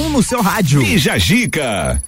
1 no seu rádio. Bija Gica.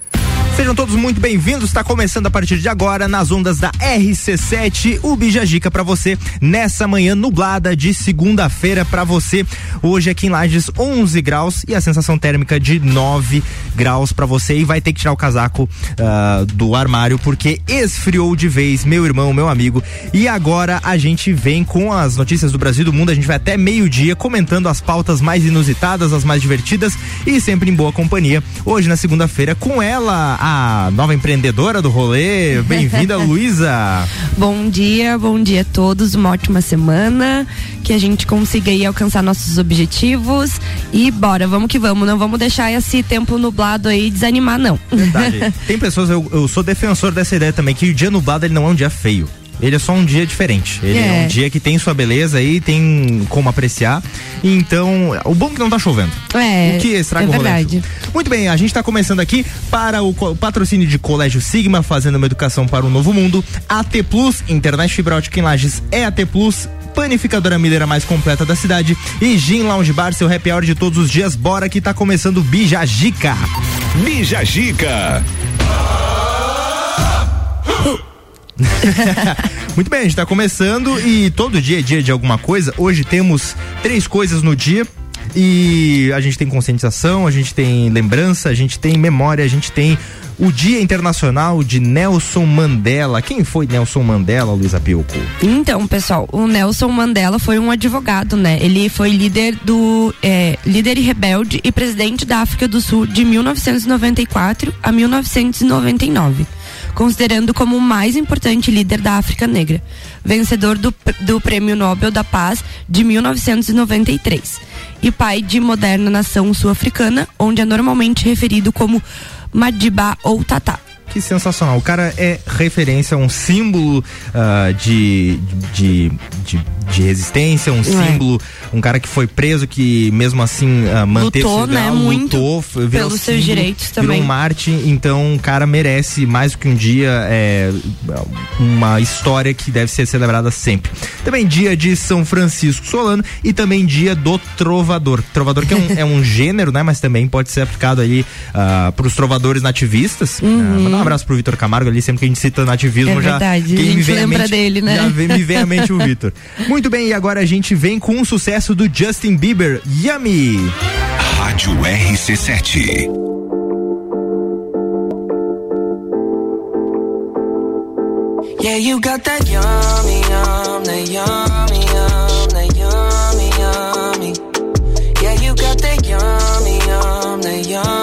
Sejam todos muito bem-vindos. Está começando a partir de agora nas ondas da RC7 o Bijagica para você nessa manhã nublada de segunda-feira para você. Hoje aqui em Lages 11 graus e a sensação térmica de 9 graus para você e vai ter que tirar o casaco uh, do armário porque esfriou de vez, meu irmão, meu amigo. E agora a gente vem com as notícias do Brasil e do mundo. A gente vai até meio-dia comentando as pautas mais inusitadas, as mais divertidas e sempre em boa companhia. Hoje na segunda-feira com ela a nova empreendedora do rolê. Bem-vinda, Luísa. Bom dia, bom dia a todos. Uma ótima semana. Que a gente consiga aí alcançar nossos objetivos. E bora, vamos que vamos. Não vamos deixar esse tempo nublado aí desanimar, não. Verdade. Tem pessoas, eu, eu sou defensor dessa ideia também, que o dia nublado ele não é um dia feio. Ele é só um dia diferente. Ele é, é um dia que tem sua beleza e tem como apreciar. Então, o bom é que não tá chovendo. É. O que estraga é o rolê. Muito bem, a gente está começando aqui para o patrocínio de Colégio Sigma, fazendo uma educação para o novo mundo. AT Plus, internet fibra ótica em Lages é AT Plus panificadora mineira mais completa da cidade e Gin Lounge Bar, seu happy hour de todos os dias. Bora que tá começando o Bija Gica. Muito bem, a gente está começando e todo dia é dia de alguma coisa. Hoje temos três coisas no dia. E a gente tem conscientização, a gente tem lembrança, a gente tem memória, a gente tem o Dia Internacional de Nelson Mandela. Quem foi Nelson Mandela, Luísa Pilco? Então, pessoal, o Nelson Mandela foi um advogado, né? Ele foi líder do é, líder e rebelde e presidente da África do Sul de 1994 a 1999 considerando como o mais importante líder da África Negra, vencedor do, do Prêmio Nobel da Paz de 1993 e pai de moderna nação sul-africana, onde é normalmente referido como Madiba ou Tata. Que sensacional. O cara é referência, um símbolo uh, de, de, de, de, resistência, um é. símbolo, um cara que foi preso, que mesmo assim uh, manteve lutou, né? Muito lutou, pelos seus direitos também. Virou um Marte, então o cara merece mais do que um dia, é, uma história que deve ser celebrada sempre. Também dia de São Francisco Solano e também dia do trovador. Trovador que é um, é um gênero, né? Mas também pode ser aplicado aí uh, para os trovadores nativistas. Uhum abraço pro Vitor Camargo ali, sempre que a gente cita nativismo é já. Verdade, quem a gente lembra mente, dele, né? Já vem, me vem à mente o Vitor. Muito bem, e agora a gente vem com um sucesso do Justin Bieber, Yummy. Rádio RC7. Yeah, you got that yummy, yum, that yummy, yum, that yummy, yummy. Yeah, you got that yummy, yum, that yummy,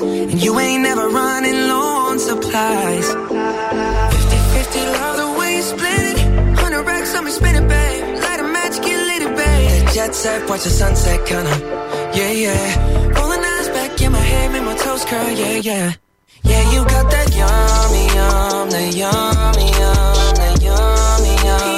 And you ain't never running low on supplies. 50 50 love the way you split it. 100 racks on me, spin it, babe. Light a match, get lit, it, babe. That jet set, watch the sunset, kinda. Yeah, yeah. Rolling eyes back in my head, make my toes curl, yeah, yeah. Yeah, you got that yummy, yum, that yummy, yum, that yummy, yum.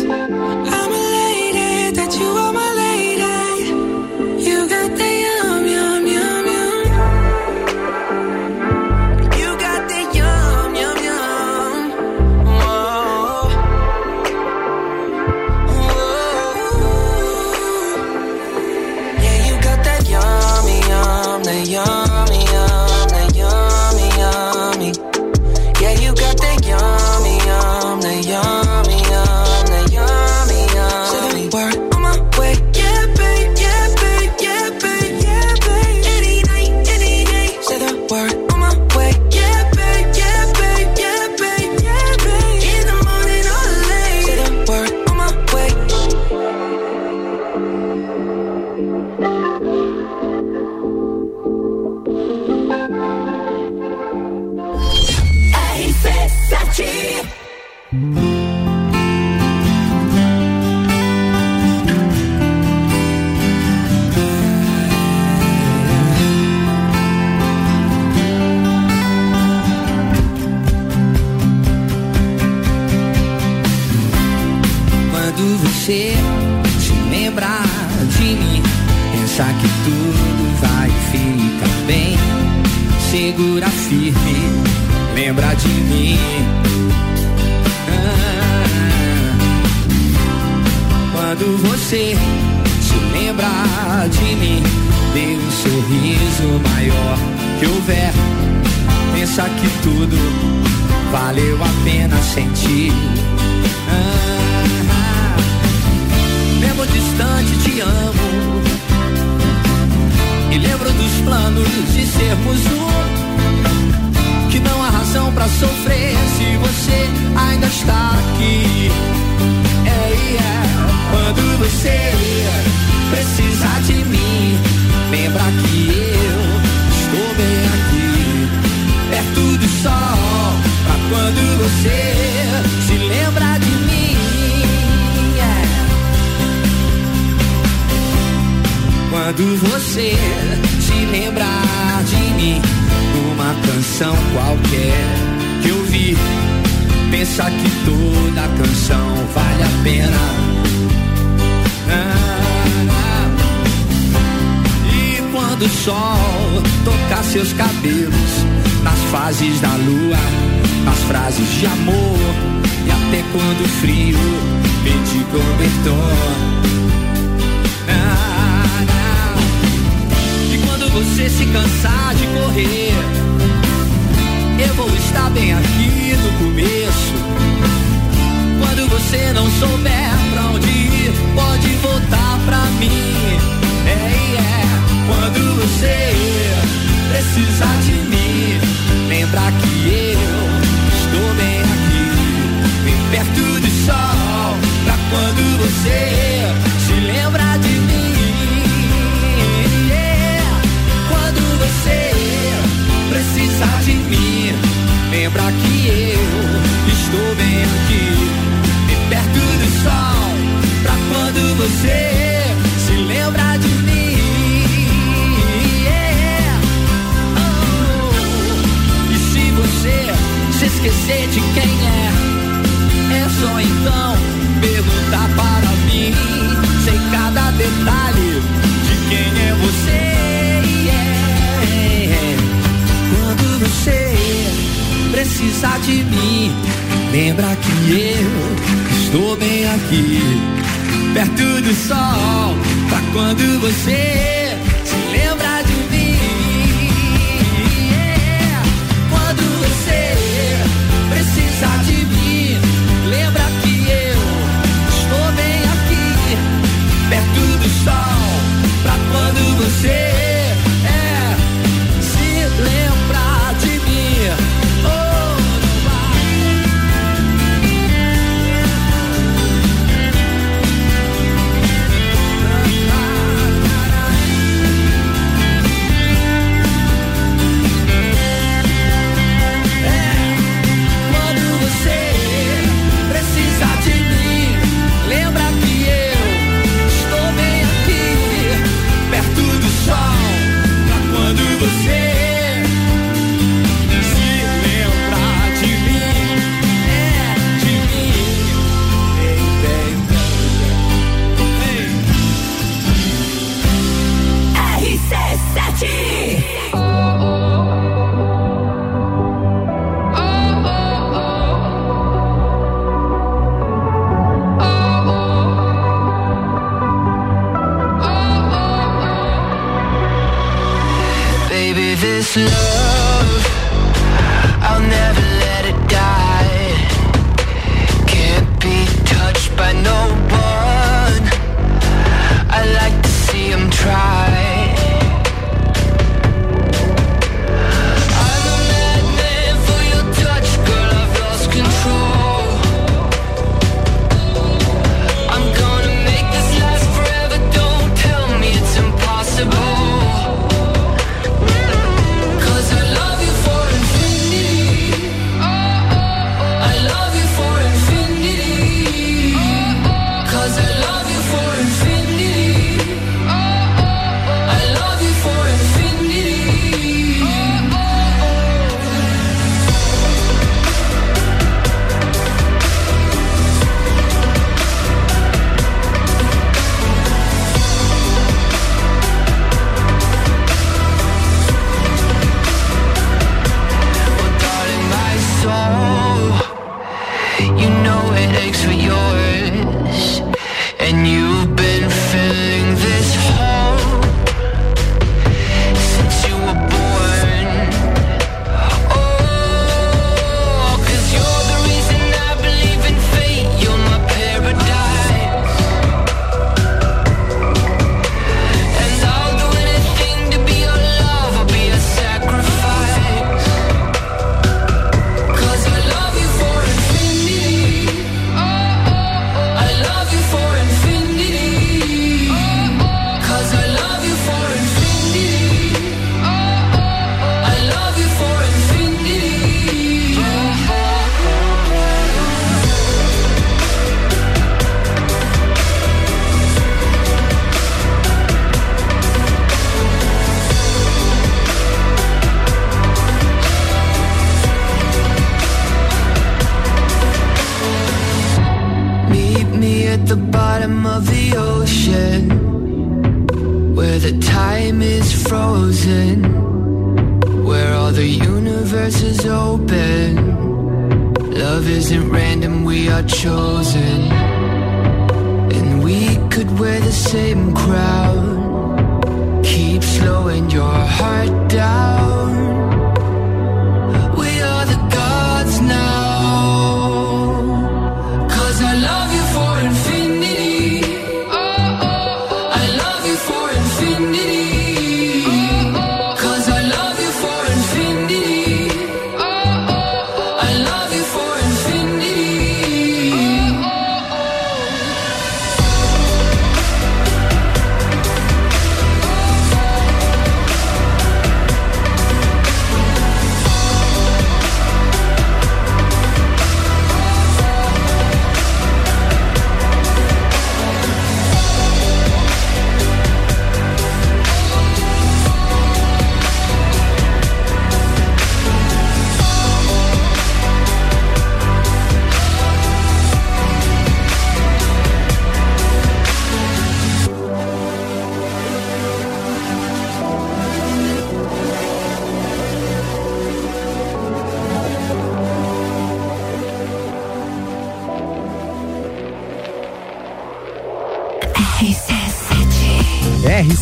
quando você se lembra de mim, dê um sorriso maior que houver. Pensa que tudo valeu a pena sentir. Ah, lembro distante te amo e lembro dos planos de sermos um.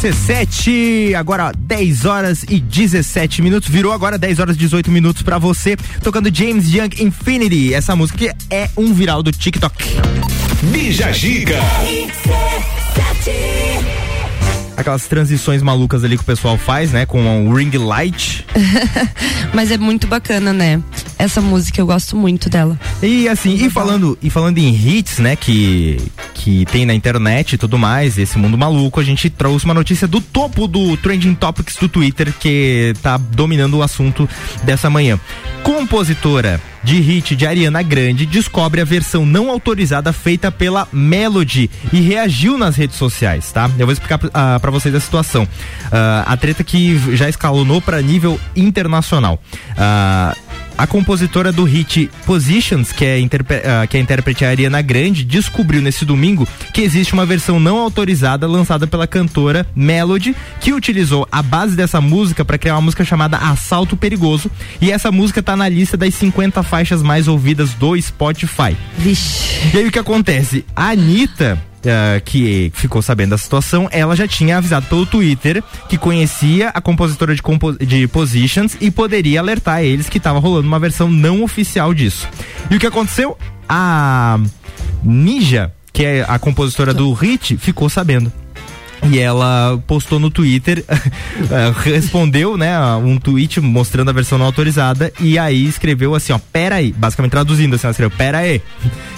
RC7, agora ó, 10 horas e 17 minutos, virou agora 10 horas e 18 minutos pra você, tocando James Young Infinity, essa música é um viral do TikTok. Bija Giga. Aquelas transições malucas ali que o pessoal faz, né, com o ring light. Mas é muito bacana, né? Essa música eu gosto muito dela. E assim, e falando, e falando em hits, né, que que tem na internet e tudo mais, esse mundo maluco, a gente trouxe uma notícia do topo do trending topics do Twitter que tá dominando o assunto dessa manhã. Compositora de hit de Ariana Grande descobre a versão não autorizada feita pela Melody e reagiu nas redes sociais, tá? Eu vou explicar uh, para vocês a situação. Uh, a treta que já escalonou para nível internacional. Uh, a compositora do hit Positions, que é, uh, que é a intérprete Ariana Grande, descobriu nesse domingo que existe uma versão não autorizada lançada pela cantora Melody, que utilizou a base dessa música para criar uma música chamada Assalto Perigoso. E essa música tá na lista das 50 faixas mais ouvidas do Spotify. Vixe. E aí o que acontece? A Anitta Uh, que ficou sabendo da situação, ela já tinha avisado pelo Twitter que conhecia a compositora de, compo de Positions e poderia alertar eles que estava rolando uma versão não oficial disso. E o que aconteceu? A Ninja, que é a compositora do hit, ficou sabendo. E ela postou no Twitter, respondeu, né, um tweet mostrando a versão não autorizada e aí escreveu assim, ó, pera aí, basicamente traduzindo assim, ela escreveu, pera aí,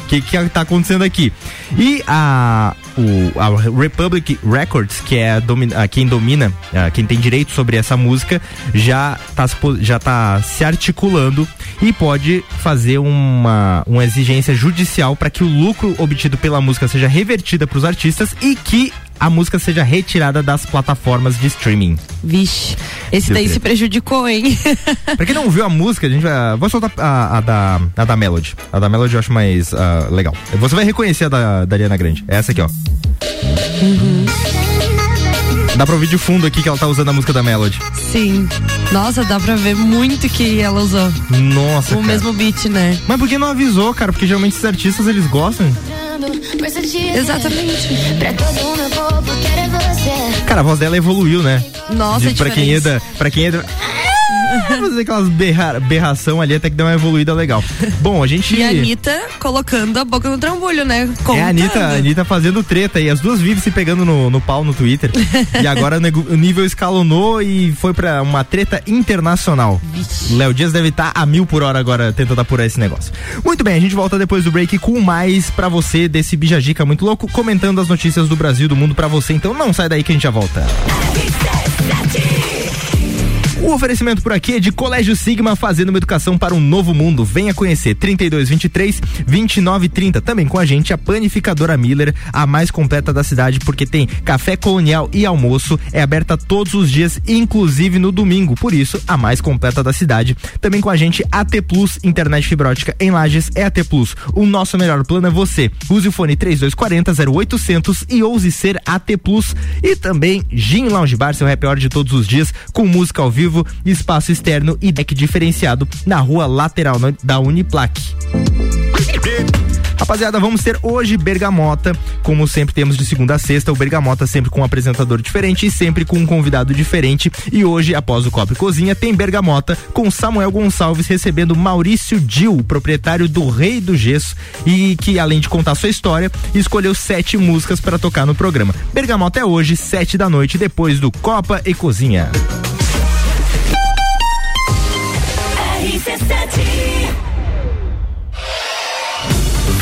o que que tá acontecendo aqui? E a, o, a Republic Records, que é quem domina, quem tem direito sobre essa música, já tá, já tá se articulando e pode fazer uma, uma exigência judicial para que o lucro obtido pela música seja revertida para os artistas e que a música seja retirada das plataformas de streaming. Vixe, esse daí se prejudicou, hein? pra quem não viu a música, a gente vai. Vou soltar a, a da, a da Melody. A da Melody eu acho mais uh, legal. Você vai reconhecer a da, da Ariana Grande. É essa aqui, ó. Uhum. Dá pra ouvir de fundo aqui que ela tá usando a música da Melody. Sim. Nossa, dá pra ver muito que ela usou. Nossa. O cara. mesmo beat, né? Mas por que não avisou, cara? Porque geralmente esses artistas eles gostam. Exatamente. Cara, a voz dela evoluiu, né? Nossa, De, pra quem é da, pra quem é da, fazer aquelas berra, berração ali até que deu uma evoluída legal. Bom, a gente. E a Anitta colocando a boca no trambolho, né? Contando. É a Anitta, a Anitta fazendo treta e as duas vivem se pegando no, no pau no Twitter. e agora o nível escalonou e foi pra uma treta internacional. Léo Dias deve estar tá a mil por hora agora tentando apurar esse negócio. Muito bem, a gente volta depois do break com mais pra você desse Bijajica muito louco, comentando as notícias do Brasil, do mundo pra você. Então não sai daí que a gente já volta. O oferecimento por aqui é de Colégio Sigma, fazendo uma educação para um novo mundo. Venha conhecer 3223 2930. Também com a gente a panificadora Miller, a mais completa da cidade, porque tem café colonial e almoço. É aberta todos os dias, inclusive no domingo. Por isso, a mais completa da cidade. Também com a gente AT Plus, internet fibra ótica em Lages é AT Plus. O nosso melhor plano é você. Use o fone 3240 0800 e ouse ser AT Plus. E também Gin Lounge Bar, seu happy hour de todos os dias, com música ao vivo espaço externo e deck diferenciado na rua lateral da Uniplac. Rapaziada, vamos ter hoje Bergamota, como sempre temos de segunda a sexta, o Bergamota sempre com um apresentador diferente e sempre com um convidado diferente. E hoje, após o Copa e Cozinha, tem Bergamota com Samuel Gonçalves recebendo Maurício Dil, proprietário do Rei do Gesso, e que além de contar sua história, escolheu sete músicas para tocar no programa. Bergamota é hoje, sete da noite, depois do Copa e Cozinha.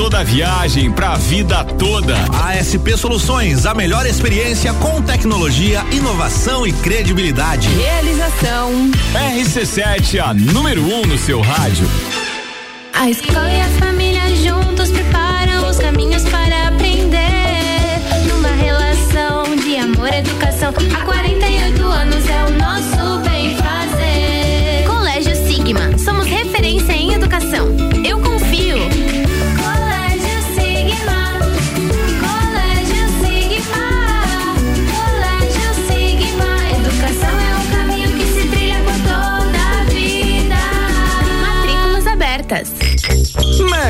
toda a viagem, pra vida toda. ASP Soluções, a melhor experiência com tecnologia, inovação e credibilidade. Realização. RC7, a número 1 um no seu rádio. A escola e a família juntos preparam os caminhos para aprender. Numa relação de amor e educação. Há 48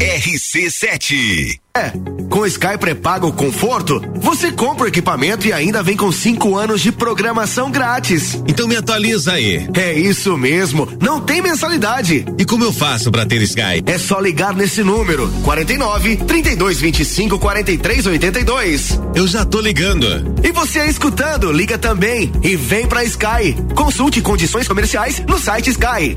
RC7. É, com Sky pré-pago conforto, você compra o equipamento e ainda vem com cinco anos de programação grátis. Então me atualiza aí. É isso mesmo, não tem mensalidade. E como eu faço para ter Sky? É só ligar nesse número: 49 32 25 43 82. Eu já tô ligando. E você aí escutando, liga também e vem pra Sky. Consulte condições comerciais no site Sky.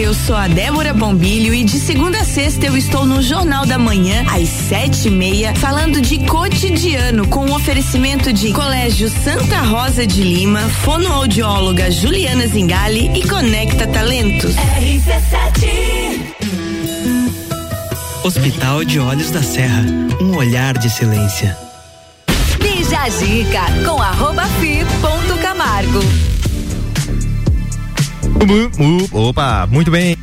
Eu sou a Débora Bombilho e de segunda a sexta eu estou no Jornal da Manhã, às sete e meia, falando de cotidiano com o oferecimento de Colégio Santa Rosa de Lima, fonoaudióloga Juliana Zingali e Conecta Talentos. RC7. Hospital de Olhos da Serra, um olhar de excelência. Bija Zica com arroba fi ponto Camargo. Opa, muito bem.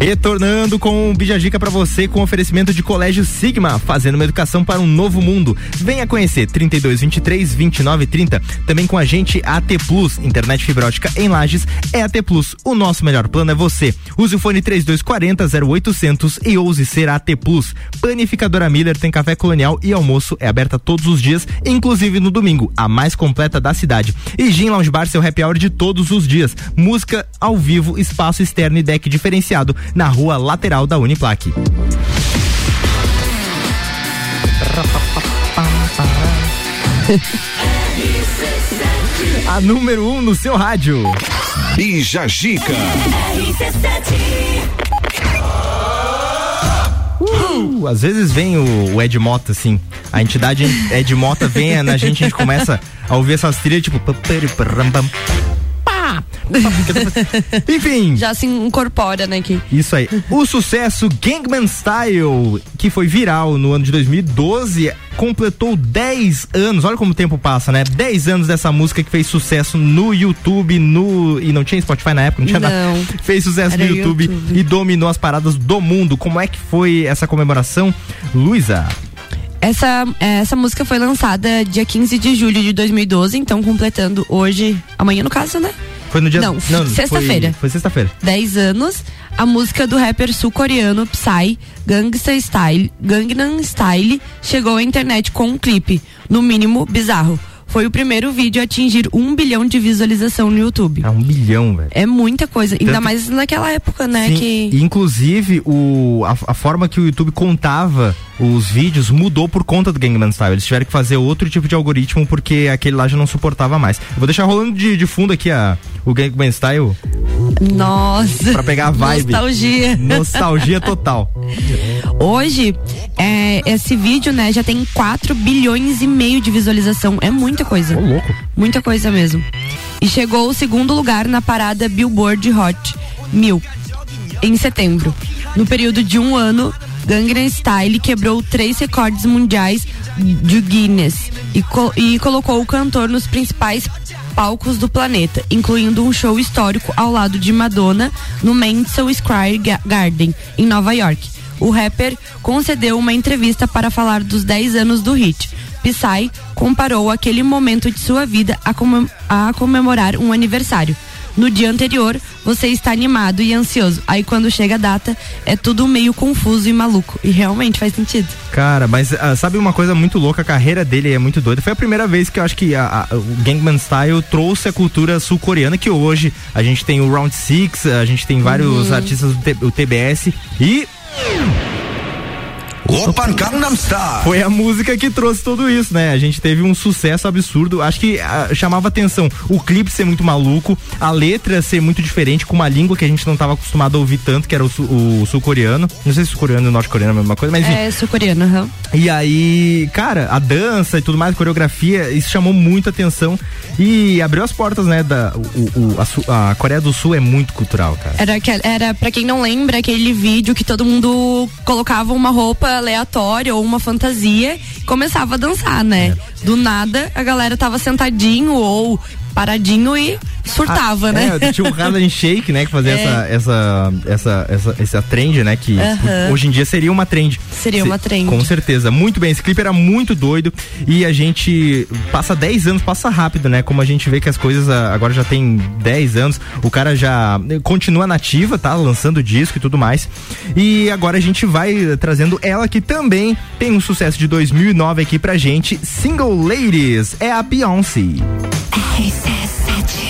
Retornando com o Bijagica para você com oferecimento de Colégio Sigma, fazendo uma educação para um novo mundo. Venha conhecer 32 23 29 30. Também com a gente AT Plus, internet fibra ótica em Lages é AT Plus. O nosso melhor plano é você. Use o fone 3240 0800 e ouse ser AT Plus. Panificadora Miller tem café colonial e almoço é aberta todos os dias, inclusive no domingo, a mais completa da cidade. E Gin Lounge Bar seu happy hour de todos os dias. Música ao vivo, espaço externo e deck diferenciado na rua lateral da Uniplaque. A número 1 um no seu rádio. Bija Gica. Uh, às vezes vem o, o Ed Mota, assim. A entidade Ed Mota vem na gente, a gente começa a ouvir essas trilhas, tipo. Pá, Enfim. Já se incorpora, né? Que... Isso aí. O sucesso Gangman Style, que foi viral no ano de 2012, completou 10 anos. Olha como o tempo passa, né? 10 anos dessa música que fez sucesso no YouTube, no. E não tinha Spotify na época, não tinha Não. nada. Fez sucesso no YouTube, YouTube. e dominou as paradas do mundo. Como é que foi essa comemoração? Luísa. Essa, é, essa música foi lançada dia 15 de julho de 2012, então completando hoje, amanhã no caso, né? Foi no dia. Não, foi- sexta-feira. Foi, sexta-feira. 10 anos, a música do rapper sul-coreano Psy, Gangsta Style, Gangnam Style, chegou à internet com um clipe, no mínimo bizarro. Foi o primeiro vídeo a atingir um bilhão de visualização no YouTube. É um bilhão, velho. É muita coisa, ainda Tanto- mais naquela época, né? Sim, que inclusive o, a, a forma que o YouTube contava os vídeos mudou por conta do Gangnam Style. Eles tiveram que fazer outro tipo de algoritmo porque aquele lá já não suportava mais. Eu vou deixar rolando de, de fundo aqui a, o Gangnam Style Nossa. pra pegar a vibe. Nostalgia. Nostalgia total. Hoje, é, esse vídeo, né, já tem 4 bilhões e meio de visualização. É muita coisa. Ô, louco. Muita coisa mesmo. E chegou ao segundo lugar na parada Billboard Hot 1000 em setembro. No período de um ano, Gangnam Style quebrou três recordes mundiais de Guinness e, co- e colocou o cantor nos principais palcos do planeta, incluindo um show histórico ao lado de Madonna no Madison Square Ga- Garden, em Nova York. O rapper concedeu uma entrevista para falar dos 10 anos do hit. Psy comparou aquele momento de sua vida a, comem- a comemorar um aniversário. No dia anterior, você está animado e ansioso. Aí quando chega a data, é tudo meio confuso e maluco. E realmente faz sentido. Cara, mas ah, sabe uma coisa muito louca? A carreira dele é muito doida. Foi a primeira vez que eu acho que a- a- o Gangnam Style trouxe a cultura sul-coreana, que hoje a gente tem o Round Six, a gente tem vários Uhum. artistas do T- o TBS e Open Gangnam Style. Foi a música que trouxe tudo isso, né? A gente teve um sucesso absurdo. Acho que ah, chamava atenção o clipe ser muito maluco, a letra ser muito diferente, com uma língua que a gente não estava acostumado a ouvir tanto, que era o, sul- o sul-coreano. Não sei se sul-coreano e norte-coreano é a mesma coisa, mas enfim. É sul-coreano, aham. E aí, cara, a dança e tudo mais, a coreografia, isso chamou muito atenção e abriu as portas, né? Da, o, o- a, a Coreia do Sul é muito cultural, cara. Era, era para quem não lembra, aquele vídeo que todo mundo colocava uma roupa aleatória ou uma fantasia começava a dançar, né? Do nada, a galera tava sentadinho ou paradinho e surtava, ah, né? É, tinha o Harlem Shake, né? Que fazia é. essa, essa, essa, essa, essa trend, né? Que hoje em dia seria uma trend. Seria Se, uma trend. Com certeza. Muito bem, esse clipe era muito doido e a gente passa 10 anos, passa rápido, né? Como a gente vê que as coisas ah, agora já tem 10 anos, o cara já continua nativa, tá? Lançando disco e tudo mais. E agora a gente vai trazendo ela que também tem um sucesso de 2009 aqui pra gente, Single Ladies, é a Beyoncé. RC7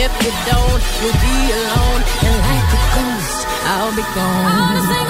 if you don't, you'll be alone. And like a ghost, I'll be gone.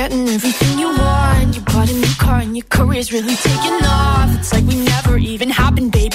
getting everything you want. You bought a new car and your career's really taking off. It's like we never even happened, baby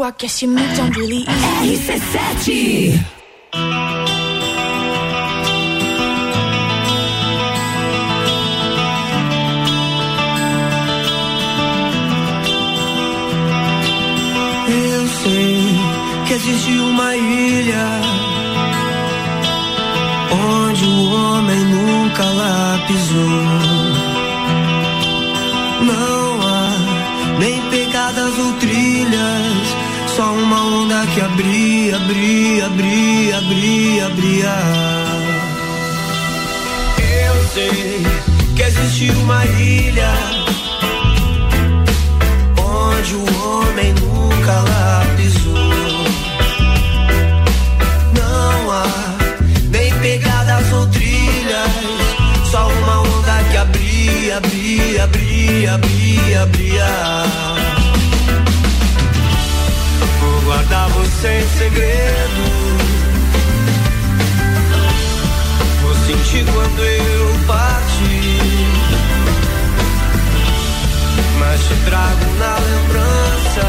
O aquecimento dele RC sete. Eu sei que existe uma ilha onde o homem nunca lá pisou. Que abria, abria, abria, abria, abria. Eu sei que existe uma ilha onde o homem nunca lá pisou. Não há nem pegadas ou trilhas, só uma onda que abria, abria, abria, abria, abria. Guardar você em segredo. Vou sentir quando eu partir. Mas te trago na lembrança.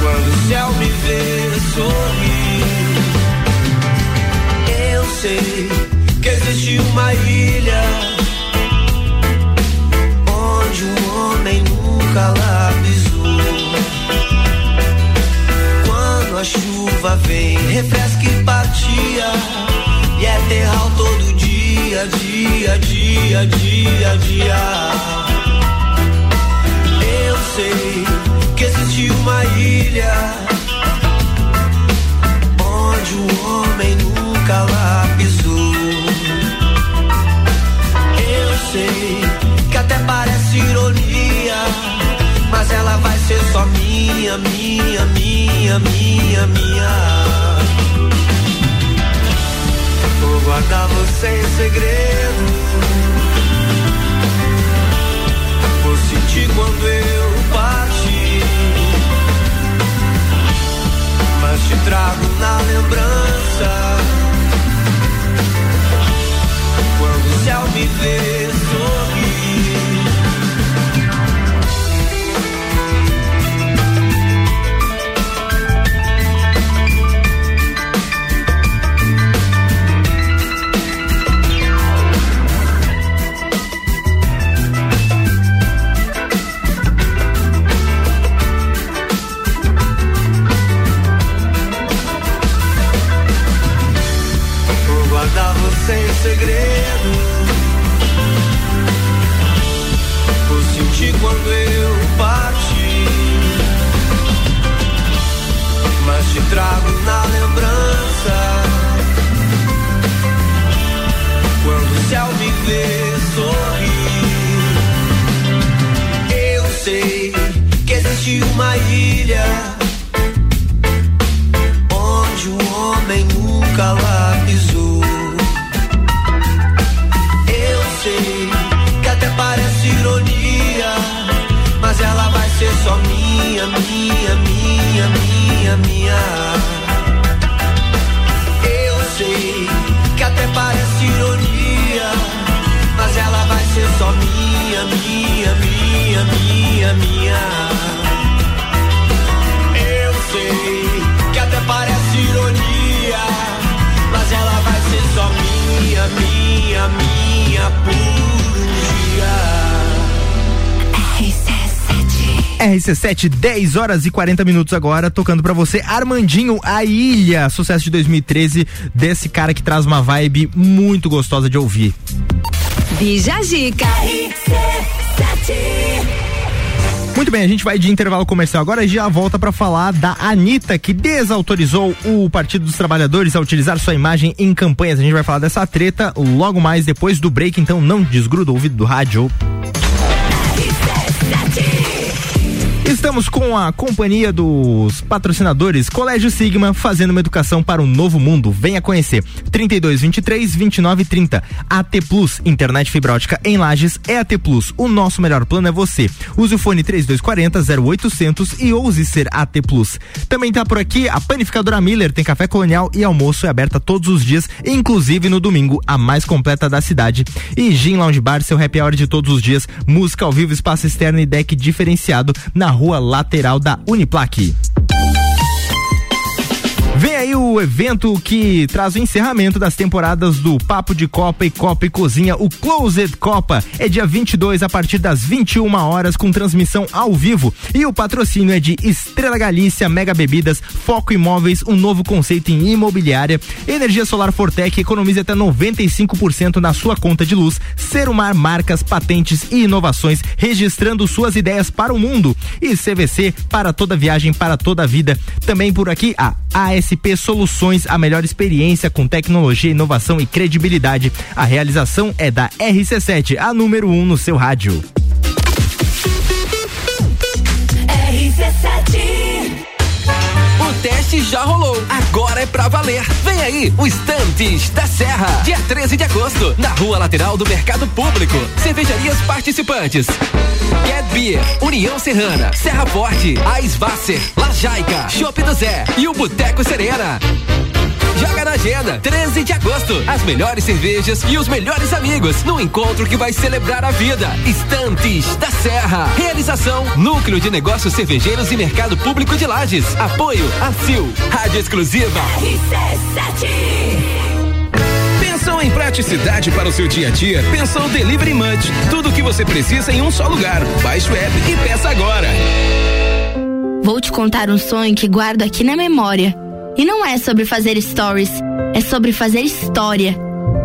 Quando o céu me vê sorrir, eu sei que existe uma ilha onde o homem nunca lá a chuva vem, refresca e batia, e é terral todo dia, dia, dia, dia, dia. Eu sei que existe uma ilha onde o homem nunca lá pisou. Eu sei que até parece ironia, mas ela vai ser só minha, minha, minha, minha, minha. Vou guardar você em segredo. Vou sentir quando eu partir. Mas te trago na lembrança. Quando o céu me vê trago na lembrança. Quando o céu me vê sorrir. Eu sei que existe uma ilha RC7, 10 horas e 40 minutos agora, tocando pra você Armandinho, a ilha, sucesso de 2013, desse cara que traz uma vibe muito gostosa de ouvir. Bija Zica. Muito bem, a gente vai de intervalo comercial agora e já volta para falar da Anitta, que desautorizou o Partido dos Trabalhadores a utilizar sua imagem em campanhas. A gente vai falar dessa treta logo mais depois do break, então não desgruda o ouvido do rádio. Estamos com a companhia dos patrocinadores Colégio Sigma, fazendo uma educação para um novo mundo. Venha conhecer. 32 23 29 30. AT Plus, internet fibra ótica em Lages é AT Plus. O nosso melhor plano é você. Use o fone 3240 0800 e ouse ser AT Plus. Também tá por aqui a panificadora Miller, tem café colonial e almoço é aberta todos os dias, inclusive no domingo, a mais completa da cidade. E Gin Lounge Bar, seu happy hour de todos os dias, música ao vivo, espaço externo e deck diferenciado na rua lateral da Uniplaque. Vem aí o evento que traz o encerramento das temporadas do Papo de Copa e Copa e Cozinha, o Closed Copa. É dia 22 a partir das 21 horas com transmissão ao vivo. E o patrocínio é de Estrela Galícia, Mega Bebidas, Foco Imóveis, um novo conceito em imobiliária, Energia Solar Fortec, economize até 95% na sua conta de luz, Serumar Marcas, Patentes e Inovações, registrando suas ideias para o mundo. E CVC para toda viagem, para toda vida. Também por aqui a ASP Soluções, a melhor experiência com tecnologia, inovação e credibilidade. A realização é da RC7, a número 1 um no seu rádio. O teste já rolou, agora é pra valer. Vem aí, o Estantes da Serra, dia 13 de agosto, na rua lateral do Mercado Público. Cervejarias participantes: Get Beer, União Serrana, Serra Forte, Aisvasser, Lajaica, Chopp do Zé e o Boteco Serena. Joga na agenda, 13 de agosto. As melhores cervejas e os melhores amigos no encontro que vai celebrar a vida. Estantes da Serra. Realização: Núcleo de Negócios Cervejeiros e Mercado Público de Lages. Apoio: Rádio Exclusiva. Pensou em praticidade para o seu dia a dia? Pensou Delivery Munch. Tudo o que você precisa em um só lugar. Baixe o app e peça agora. Vou te contar um sonho que guardo aqui na memória. E não é sobre fazer stories, é sobre fazer história.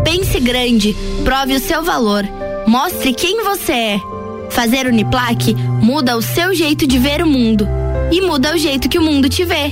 Pense grande, prove o seu valor, mostre quem você é. Fazer Uniplaque muda o seu jeito de ver o mundo e muda o jeito que o mundo te vê.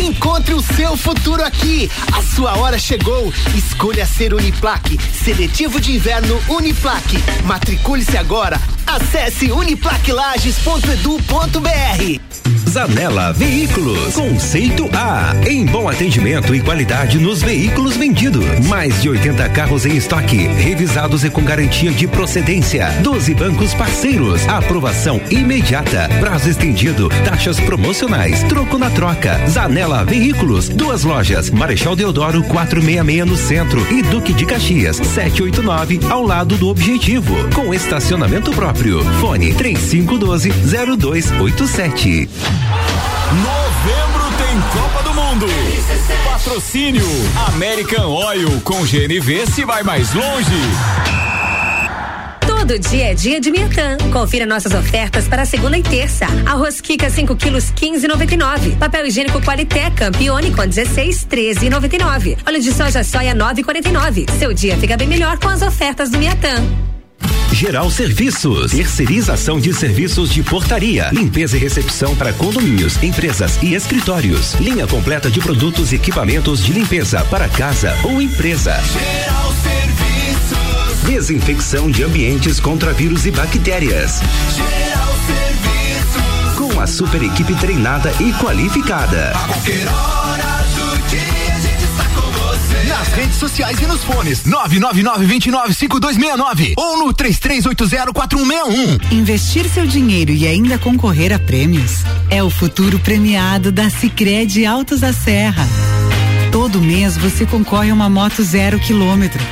Encontre o seu futuro aqui. A sua hora chegou. Escolha ser Uniplaque. Seletivo de inverno Uniplaque. Matricule-se agora. Acesse uniplaquilages.edu.br. Zanela Veículos. Conceito A. Em bom atendimento e qualidade nos veículos vendidos. Mais de 80 carros em estoque, revisados e com garantia de procedência. 12 bancos parceiros. Aprovação imediata. Prazo estendido. Taxas promocionais. Troco na troca. Zanela Veículos. Duas lojas. Marechal Deodoro 466 no centro e Duque de Caxias 789 ao lado do Objetivo. Com estacionamento próprio. Fone 3512 0287. Novembro tem Copa do Mundo. Patrocínio American Oil com GNV se vai mais longe. Todo dia é dia de Miatã. Confira nossas ofertas para segunda e terça. Arroz Kika 5 quilos 15,99. Papel higiênico Qualité Campione com 16 13,99. Óleo de soja soia 9,49. Seu dia fica bem melhor com as ofertas do Miatã. Geral Serviços, terceirização de serviços de portaria, limpeza e recepção para condomínios, empresas e escritórios. Linha completa de produtos e equipamentos de limpeza para casa ou empresa. Geral Serviços. Desinfecção de ambientes contra vírus e bactérias. Geral Serviços. Com a super equipe treinada e qualificada. A qualquer hora do dia a gente está com você. Nas redes sociais e nos fones 999-295269 ou no 33804161. Investir seu dinheiro e ainda concorrer a prêmios é o futuro premiado da Sicredi Altos da Serra. Todo mês você concorre a uma moto zero quilômetro.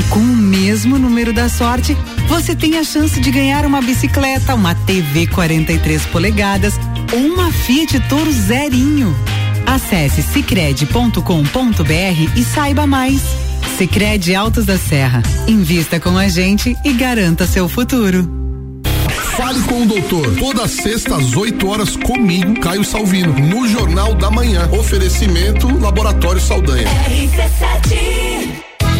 E com o mesmo número da sorte, você tem a chance de ganhar uma bicicleta, uma TV 43 polegadas ou uma Fiat Toro zerinho. Acesse cicred.com.br e saiba mais. Sicredi Altos da Serra. Invista com a gente e garanta seu futuro. Fale com o doutor. Toda sexta às 8 horas comigo, Caio Salvino, no Jornal da Manhã. Oferecimento Laboratório Saldanha.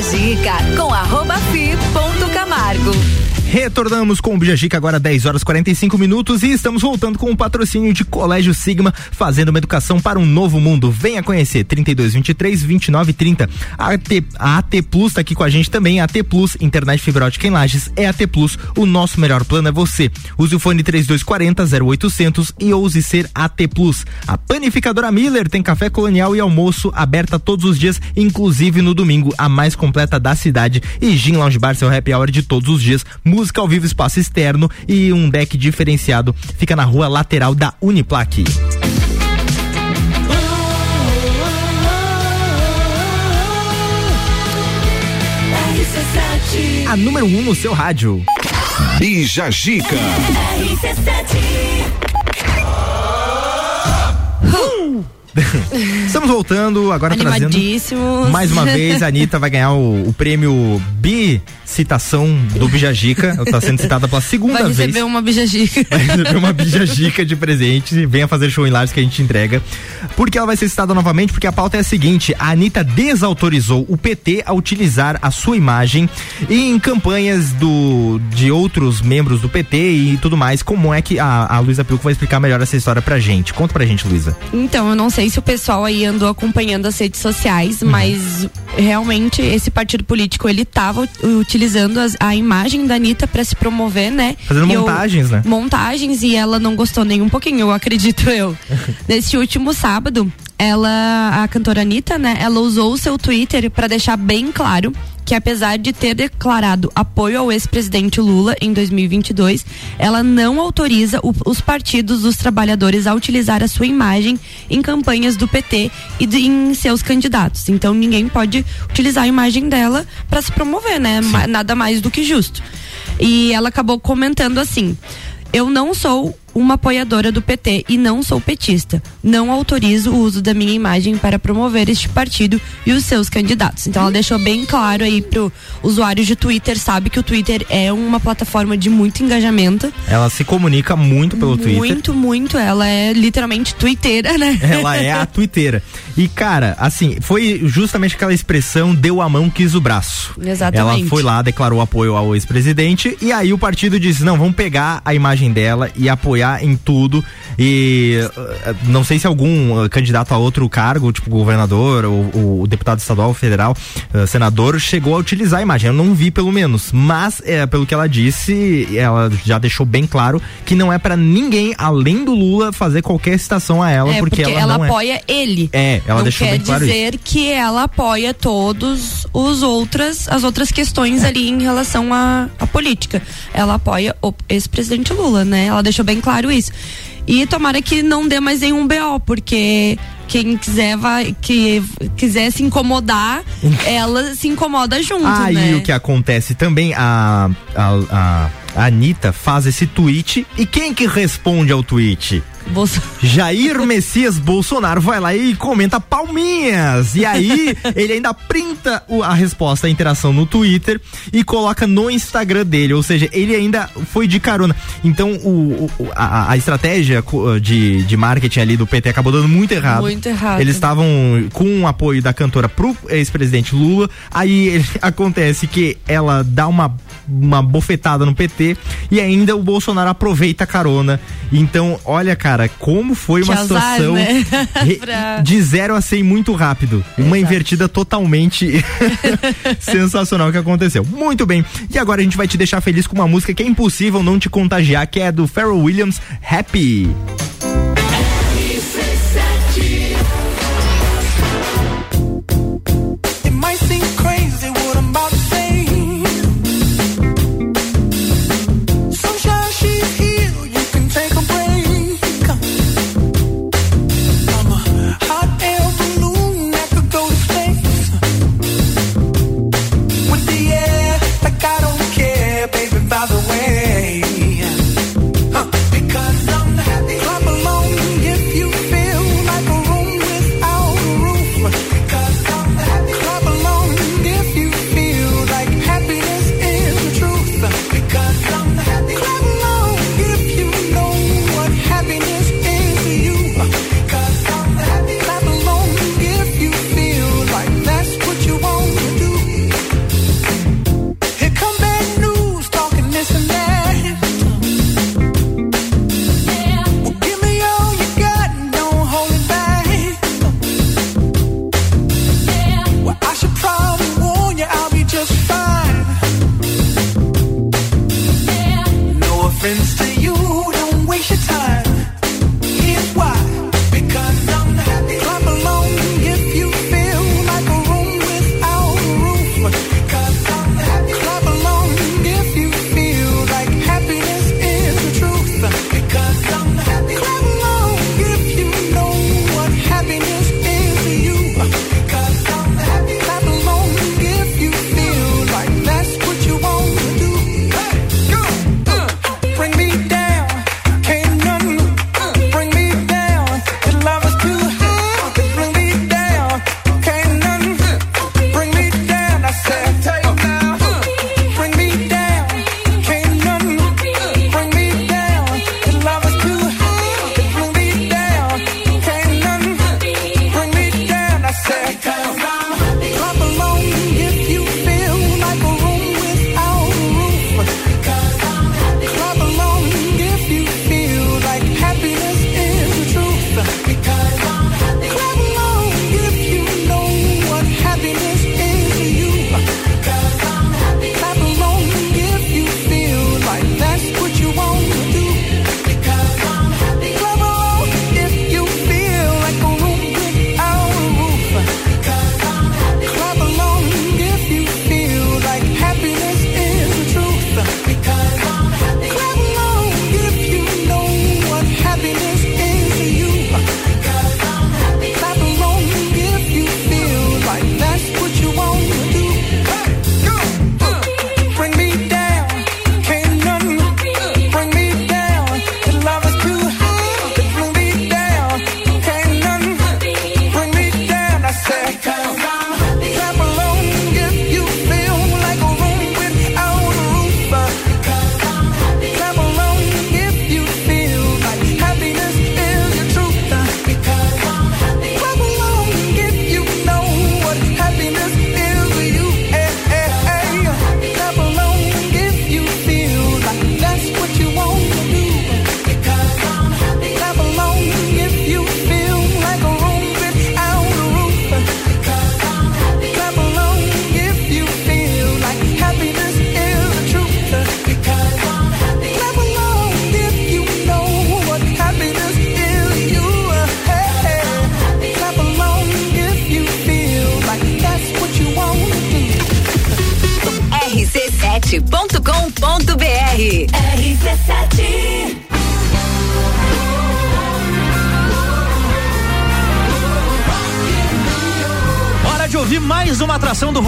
Zica com arroba fi ponto Camargo. Retornamos com o Bijagica agora 10 horas 45 minutos e estamos voltando com o patrocínio de Colégio Sigma, fazendo uma educação para um novo mundo. Venha conhecer 32 23 29 30. A AT, a AT Plus está aqui com a gente também. A AT Plus, internet fibra ótica em Lages, é AT Plus. O nosso melhor plano é você. Use o fone 3240 0800 e ouse ser AT Plus. A panificadora Miller tem café colonial e almoço aberta todos os dias, inclusive no domingo, a mais completa da cidade. E Gin Lounge Bar, seu happy hour de todos os dias música ao vivo, espaço externo e um deck diferenciado. Fica na rua lateral da Uniplaque. A número 1 um no seu rádio. Bija Gica. Estamos voltando agora trazendo mais uma vez a Anitta vai ganhar o, o prêmio Bi citação do Bijagica. Está sendo citada pela segunda Vai vez. receber uma bijagica. Vai receber uma Bijagica de presente. Venha fazer show em Lages que a gente entrega. Por que ela vai ser citada novamente? Porque a pauta é a seguinte: a Anitta desautorizou o PT a utilizar a sua imagem em campanhas do, de outros membros do PT e tudo mais. Como é que a, a Luísa Pilco vai explicar melhor essa história pra gente? Conta pra gente, Luísa. Então, eu não sei se o pessoal aí andou acompanhando as redes sociais, Uhum. mas realmente esse partido político ele tava ut- utilizando as- a imagem da Anitta pra se promover, né? Fazendo eu- montagens, né? Montagens e ela não gostou nem um pouquinho, eu acredito eu. Nesse último sábado, ela, a cantora Anitta, né? Ela usou o seu Twitter pra deixar bem claro que apesar de ter declarado apoio ao ex-presidente Lula em 2022, ela não autoriza o- os partidos dos trabalhadores a utilizar a sua imagem em campanhas do PT e de- em seus candidatos. Então ninguém pode utilizar a imagem dela para se promover, né? Nada mais do que justo. E ela acabou comentando assim: Eu não sou uma apoiadora do PT e não sou petista. Não autorizo o uso da minha imagem para promover este partido e os seus candidatos. Então ela deixou bem claro aí pro usuário de Twitter, sabe que o Twitter é uma plataforma de muito engajamento. Ela se comunica muito pelo Twitter. Muito, muito. Ela é literalmente twitteira, né? Ela é a twitteira. E, cara, assim, foi justamente aquela expressão deu a mão, quis o braço. Exatamente. Ela foi lá, declarou apoio ao ex-presidente e aí o partido disse, não, vamos pegar a imagem dela e apoiar em tudo e uh, não sei se algum uh, candidato a outro cargo, tipo governador ou, o deputado estadual, federal, uh, senador, chegou a utilizar a imagem. Eu não vi pelo menos, mas é, pelo que ela disse, ela já deixou bem claro que não é pra ninguém além do Lula fazer qualquer citação a ela, é, porque, ela, ela não é. apoia ele. É, ela não deixou quer bem claro isso. dizer que ela apoia todos os outras as outras questões ali em relação à, à política. Ela apoia o ex-presidente Lula, né? Ela deixou bem claro isso. E tomara que não dê mais nenhum BO, porque quem quiser vai que quiser se incomodar, ela se incomoda junto, Aí né? o que acontece também, a, a, a, a Anitta faz esse tweet e quem que responde ao tweet? Bolso... Jair Messias Bolsonaro vai lá e comenta palminhas. E aí ele ainda printa o- a resposta à interação no Twitter e coloca no Instagram dele. Ou seja, ele ainda foi de carona. Então o, o- a, a estratégia de, de marketing ali do PT acabou dando muito errado. Muito errado. Eles estavam com o apoio da cantora pro ex-presidente Lula. Aí ele- acontece que ela dá uma, uma bofetada no PT e ainda o Bolsonaro aproveita a carona. Então, olha, cara, como foi uma azar, situação né? Pra- de 0 a 100 muito rápido. Uma invertida totalmente sensacional que aconteceu. Muito bem. E agora a gente vai te deixar feliz com uma música que é impossível não te contagiar, que é do Pharrell Williams, Happy.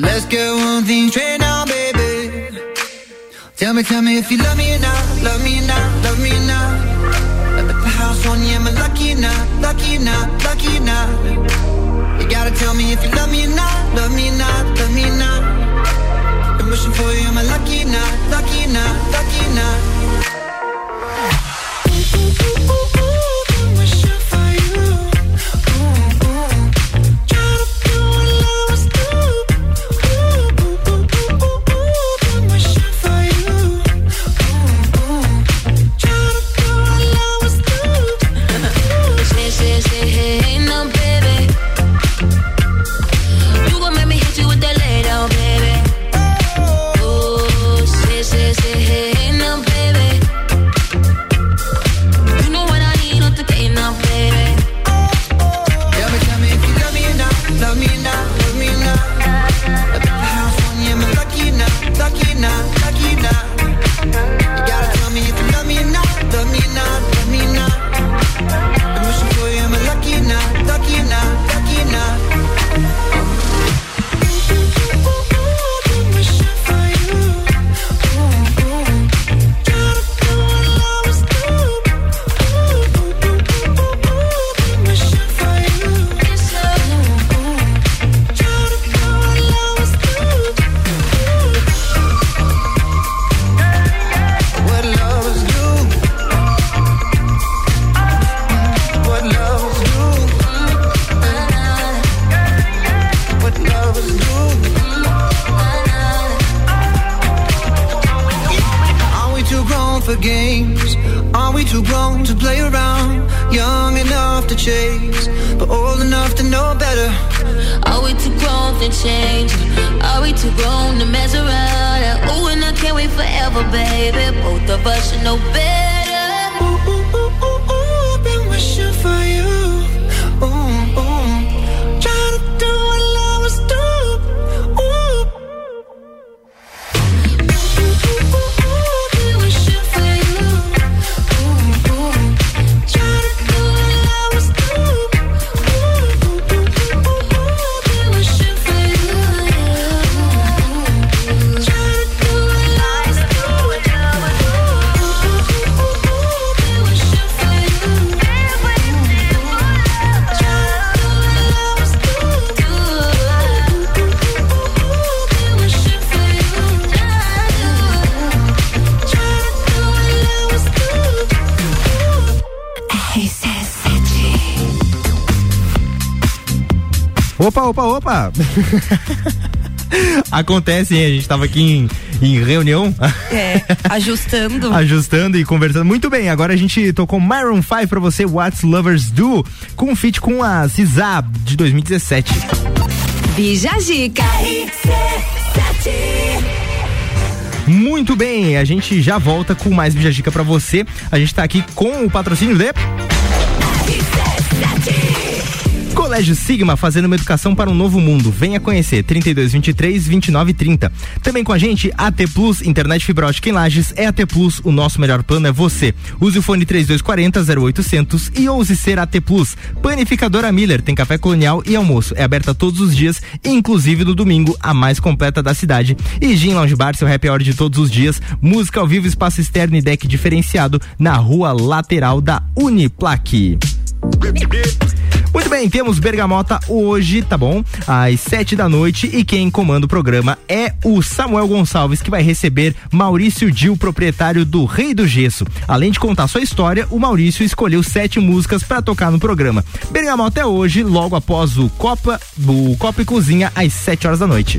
Let's get one thing straight now, baby. Tell me, tell me if you love me not, love me not, love me. I bet the house on you, am I lucky not, lucky not, lucky not? You gotta tell me if you love me not, love me not, love me not. I'm wishing for you, am I lucky not, lucky not, lucky or Opa, opa, opa! Acontece, hein? A gente tava aqui em, em reunião. É, ajustando. Ajustando e conversando. Muito bem, agora a gente tocou Myron 5 pra você, What's Lovers Do, com um feat com a Cisa de 2017. Bija Zica. Muito bem, a gente já volta com mais Bijagica pra você. A gente tá aqui com o patrocínio de. Colégio Sigma fazendo uma educação para um novo mundo. Venha conhecer 3223 2930. Também com a gente AT Plus, internet fibra ótica em Lages, é AT Plus, o nosso melhor plano é você. Use o fone 3240 0800 e ouse ser AT Plus. Panificadora Miller tem café colonial e almoço. É aberta todos os dias, inclusive no domingo, a mais completa da cidade. E Gin Lounge Bar, seu happy hour de todos os dias. Música ao vivo, espaço externo e deck diferenciado na rua lateral da Uniplaque. Muito bem, temos Bergamota hoje, tá bom? Às sete da noite e quem comanda o programa é o Samuel Gonçalves, que vai receber Maurício Dil, proprietário do Rei do Gesso. Além de contar sua história, o Maurício escolheu sete músicas para tocar no programa. Bergamota é hoje, logo após o Copa, o Copa e Cozinha, às sete horas da noite.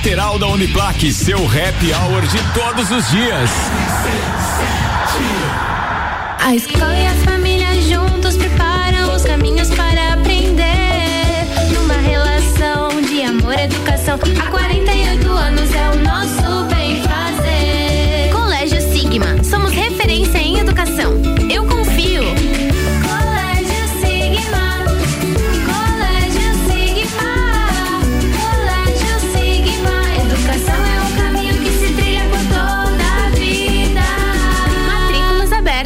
lateral da Uniplaque, seu happy hour de todos os dias. A escola e a família juntos preparam os caminhos para aprender. Numa relação de amor e educação, há 48 anos é o nosso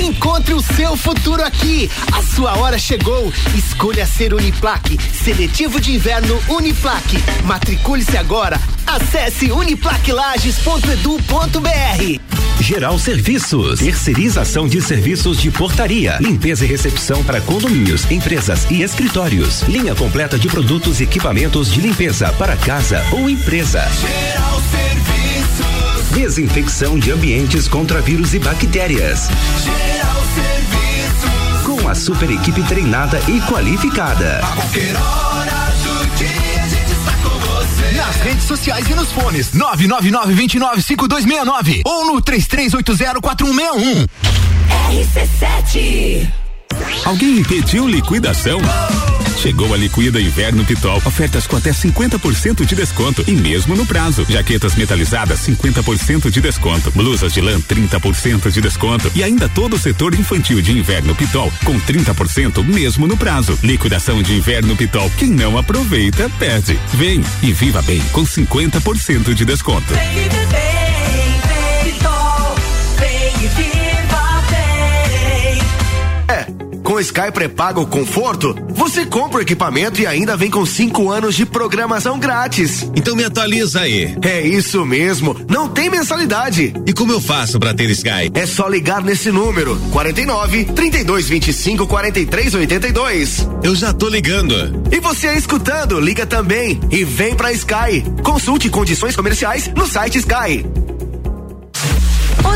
Encontre o seu futuro aqui. A sua hora chegou. Escolha ser Uniplaque. Seletivo de inverno Uniplaque. Matricule-se agora. Acesse uniplaquilages.edu.br. Geral Serviços, terceirização de serviços de portaria, limpeza e recepção para condomínios, empresas e escritórios. Linha completa de produtos e equipamentos de limpeza para casa ou empresa. Geral Serviços. Desinfecção de ambientes contra vírus e bactérias. Geral Serviços. Com a super equipe treinada e qualificada. A qualquer hora do dia a gente está com você. Nas redes sociais e nos fones 999-295269 ou no 33804161. RC7 Alguém pediu liquidação? Chegou a Liquida Inverno Pitol. Ofertas com até 50% de desconto e mesmo no prazo. Jaquetas metalizadas 50% de desconto. Blusas de lã 30% de desconto e ainda todo o setor infantil de inverno Pitol com 30% mesmo no prazo. Liquidação de inverno Pitol. Quem não aproveita perde. Vem e viva bem com 50% de desconto. É, com Sky pré-pago conforto, você compra o equipamento e ainda vem com cinco anos de programação grátis. Então me atualiza aí. É isso mesmo, não tem mensalidade. E como eu faço pra ter Sky? É só ligar nesse número 49 32 25 43 82. Eu já tô ligando. E você aí escutando, liga também e vem pra Sky. Consulte condições comerciais no site Sky.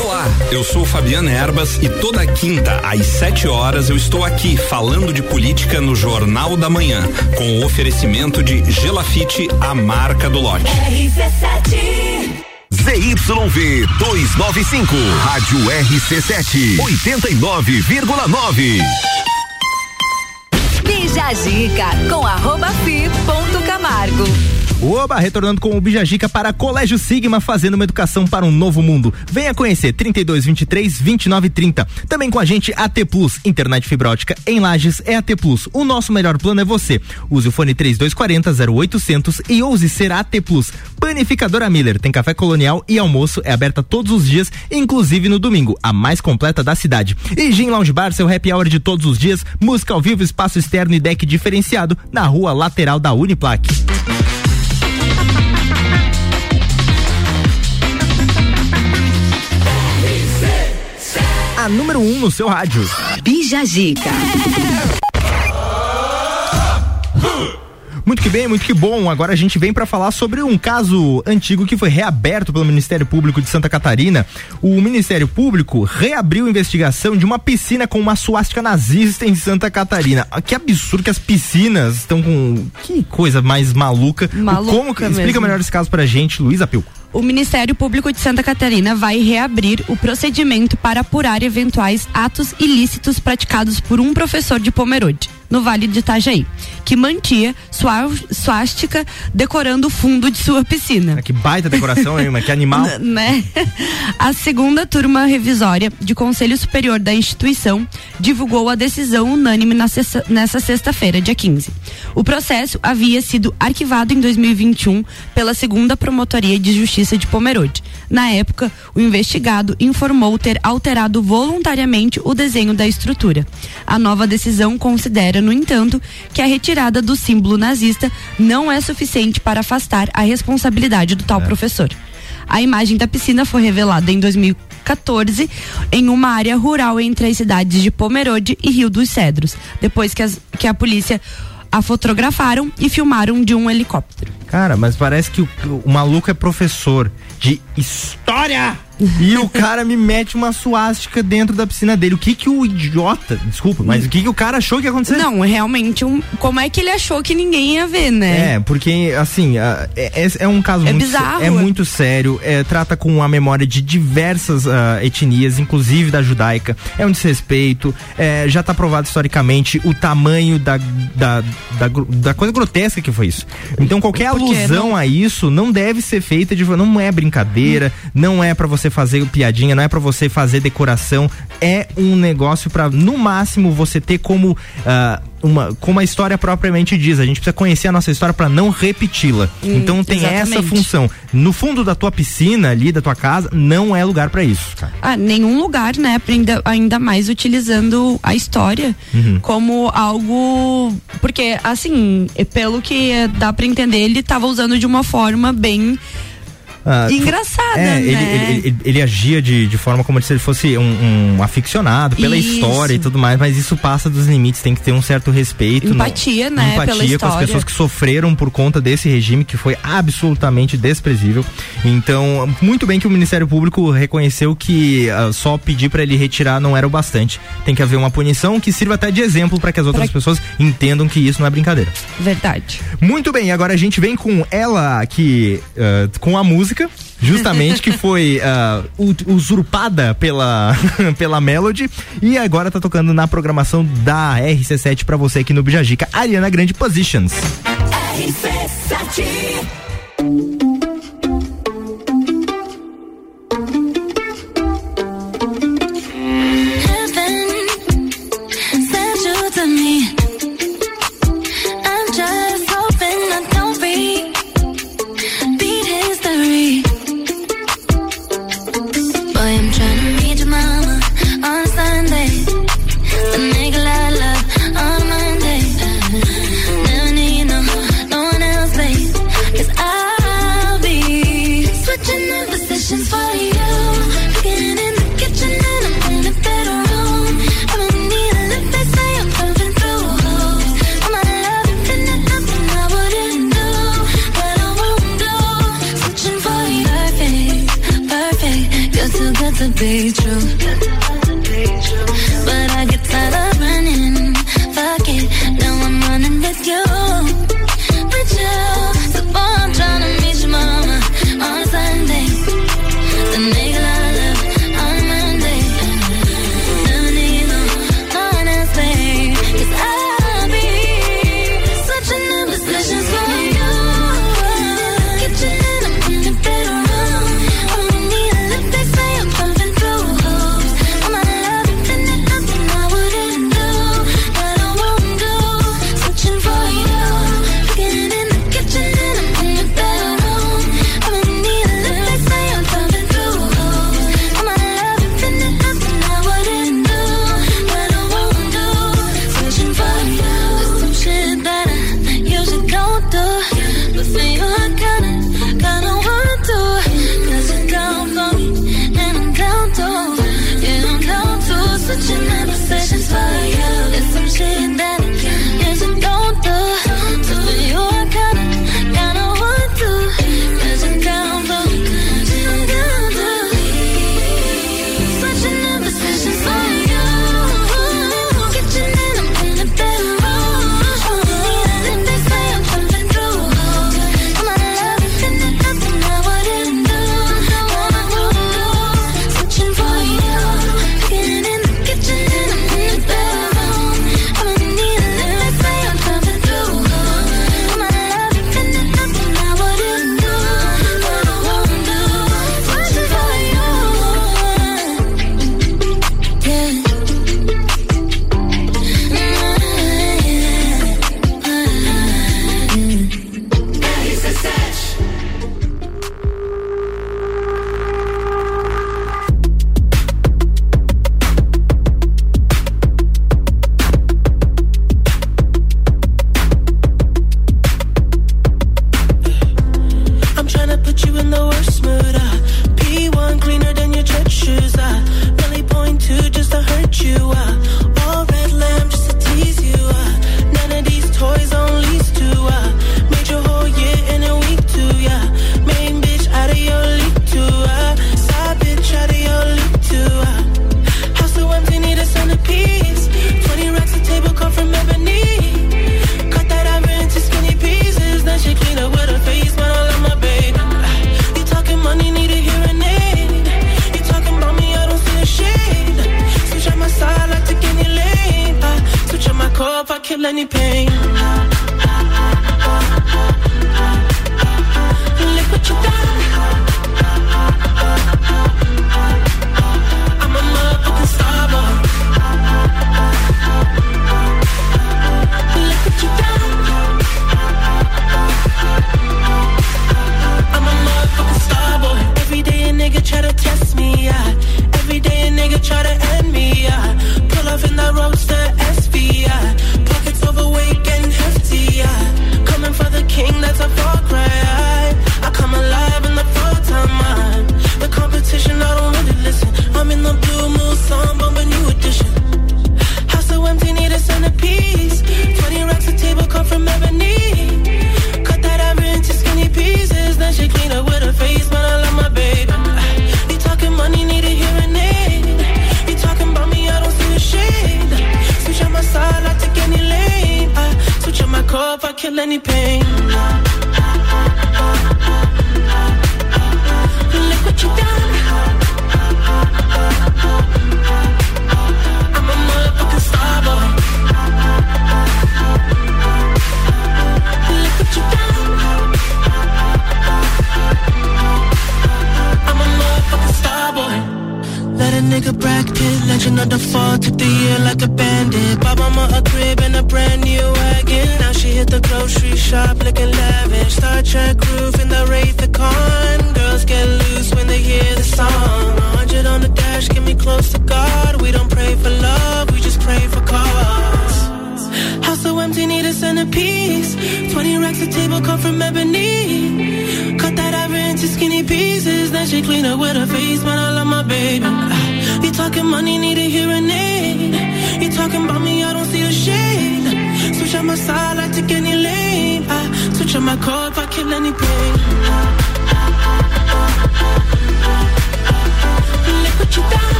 Olá, eu sou Fabiana Erbas e toda quinta às 7 horas eu estou aqui falando de política no Jornal da Manhã, com o oferecimento de Gelafite, a marca do lote. ZYV 295, Rádio RC7, 89,9. Bija a dica com arroba fi ponto Camargo. Oba, retornando com o Bijagica para Colégio Sigma, fazendo uma educação para um novo mundo. Venha conhecer 32 23 29 30. Também com a gente AT Plus, internet fibra ótica em Lages é AT Plus. O nosso melhor plano é você. Use o fone 3240 0800 e ouse ser AT Plus. Panificadora Miller tem café colonial e almoço é aberta todos os dias, inclusive no domingo, a mais completa da cidade. E Gin Lounge Bar, seu happy hour de todos os dias, música ao vivo, espaço externo e deck diferenciado na rua lateral da Uniplaque. A número 1 um no seu rádio. Bija Gica. Muito que bem, muito que bom. Agora a gente vem para falar sobre um caso antigo que foi reaberto pelo Ministério Público de Santa Catarina. O Ministério Público reabriu investigação de uma piscina com uma suástica nazista em Santa Catarina. Ah, Que absurdo que as piscinas estão com. Que coisa mais maluca. Maluca Como que... Explica melhor esse caso pra gente, Luísa Pilco. O Ministério Público de Santa Catarina vai reabrir o procedimento para apurar eventuais atos ilícitos praticados por um professor de Pomerode. No Vale de Itajaí, que mantinha sua suástica decorando o fundo de sua piscina. Que baita decoração, hein? Mas que animal. Né? A segunda turma revisória de Conselho Superior da instituição divulgou a decisão unânime sexta- nessa sexta-feira, dia 15. O processo havia sido arquivado em 2021 pela segunda Promotoria de Justiça de Pomerode. Na época, o investigado informou ter alterado voluntariamente o desenho da estrutura. A nova decisão considera, no entanto, que a retirada do símbolo nazista não é suficiente para afastar a responsabilidade do tal professor. A imagem da piscina foi revelada em 2014 em uma área rural entre as cidades de Pomerode e Rio dos Cedros, depois que, as- que a polícia a fotografaram e filmaram de um helicóptero. Cara, mas parece que o, o maluco é professor de história. E o cara me mete uma suástica dentro da piscina dele. O que que o idiota, desculpa, mas o que que o cara achou que ia acontecer? Não, realmente, um, como é que ele achou que ninguém ia ver, né? É, porque, assim, é, é- é um caso É muito, bizarro, é muito sério, é, trata com a memória de diversas ah, etnias, inclusive da judaica, é um desrespeito, é, já está provado historicamente o tamanho da, da, da, da coisa grotesca que foi isso. Então qualquer Porque alusão não- a isso não deve ser feita de não é brincadeira, não é pra você fazer piadinha, não é pra você fazer decoração, é um negócio pra no máximo você ter como ah, uma como a história propriamente diz, a gente precisa conhecer a nossa história pra não repeti-la. Hum, então tem essa exatamente. função. No fundo da tua piscina ali, da tua casa, não é lugar pra isso, cara. Ah, nenhum lugar, né? Ainda, ainda mais utilizando a história Uhum. como algo. Porque, assim, pelo que dá pra entender, ele tava usando de uma forma bem. Ah, Engraçada, é, ele, né? ele, ele- ele agia de, de forma como se ele fosse um, um aficionado pela Isso. história e tudo mais, mas isso passa dos limites, tem que ter um certo respeito. Empatia, não- né, Empatia pela com as história. pessoas que sofreram por conta desse regime que foi absolutamente desprezível. Então, muito bem que o Ministério Público reconheceu que ah, só pedir para ele retirar não era o bastante. Tem que haver uma punição que sirva até de exemplo para que as outras pessoas entendam que isso não é brincadeira. Verdade. Muito bem, agora a gente vem com ela aqui, ah, com a música, música, justamente, que foi uh, usurpada pela, pela Melody e agora tá tocando na programação da RC7 para você aqui no Bijajica, Ariana Grande Positions. RC7 they chose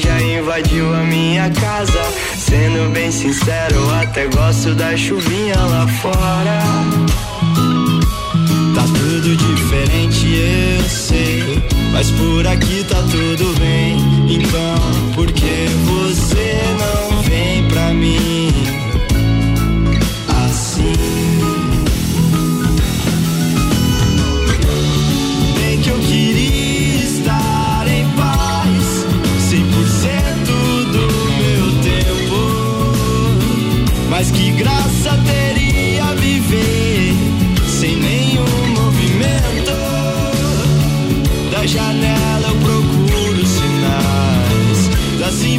Já invadiu a minha casa. Sendo bem sincero, até gosto da chuvinha lá fora. Tá tudo diferente, eu sei. Mas por aqui tá tudo bem. Então, por que você não?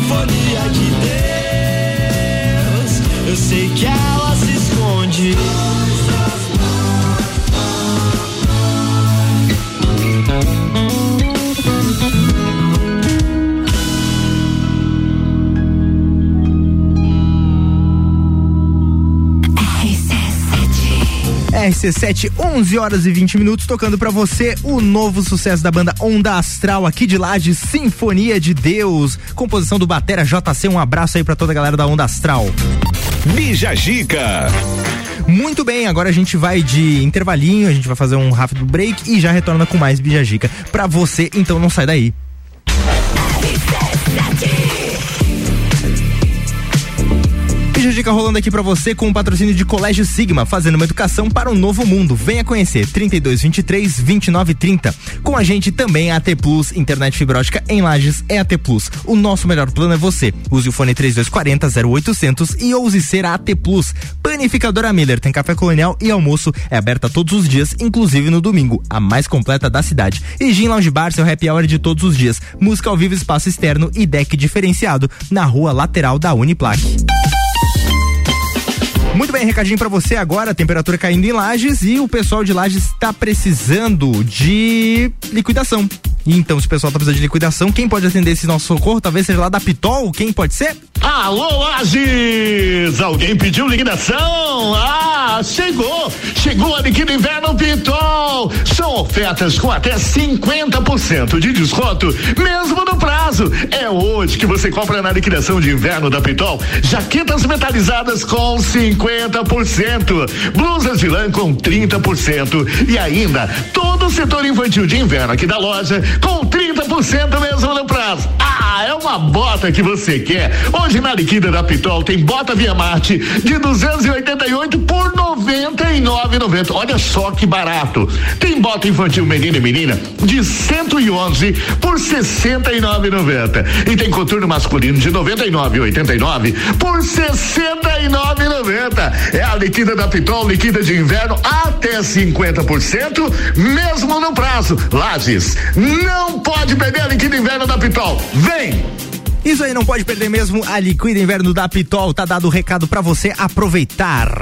sinfonia de Deus. Eu sei que ela se esconde. RC7, 11 horas e 20 minutos, tocando pra você o novo sucesso da banda Onda Astral aqui de Lages, Sinfonia de Deus. Composição do Batera JC. Um abraço aí pra toda a galera da Onda Astral. Bija Gica. Muito bem, agora a gente vai de intervalinho, a gente vai fazer um rápido break e já retorna com mais Bijagica pra você, então não sai daí. Bija Dica rolando aqui pra você com o patrocínio de Colégio Sigma, fazendo uma educação para um novo mundo. Venha conhecer 3223 2930. Com a gente também a AT Plus, internet fibra ótica em Lages é AT Plus. O nosso melhor plano é você. Use o fone 3240 0800 e ouse ser a AT Plus. Panificadora Miller tem café colonial e almoço é aberta todos os dias, inclusive no domingo, a mais completa da cidade. E Gin Lounge Bar, seu happy hour de todos os dias. Música ao vivo, espaço externo e deck diferenciado na rua lateral da Uniplaque. Muito bem, recadinho pra você agora, temperatura caindo em Lages e o pessoal de Lages está precisando de liquidação. Então, se o pessoal tá precisando de liquidação, quem pode atender esse nosso socorro? Talvez seja lá da Pitol, quem pode ser? Alô, Lages! Alguém pediu liquidação? Ah, chegou! Chegou a Liquida Inverno Pitol! São ofertas com até 50% de desconto, mesmo no prazo. É hoje que você compra na liquidação de inverno da Pitol jaquetas metalizadas com 50%, blusas de lã com 30% e ainda todo o setor infantil de inverno aqui da loja com 30% mesmo no prazo. Ah, é uma bota que você quer. Hoje na liquida da Pitol tem bota Via Marte de 288 por 99,90. Olha só que barato. Tem bota infantil menino e menina de 111 por 69,90. E tem coturno masculino de 99,89 por 69,90. É a liquida da Pitol, liquida de inverno até 50%, mesmo no prazo. Lages, não pode perder a liquida inverno da Pitol. Vem! Isso aí não pode perder mesmo a Liquida Inverno da Pitol. Tá dado o recado pra você aproveitar.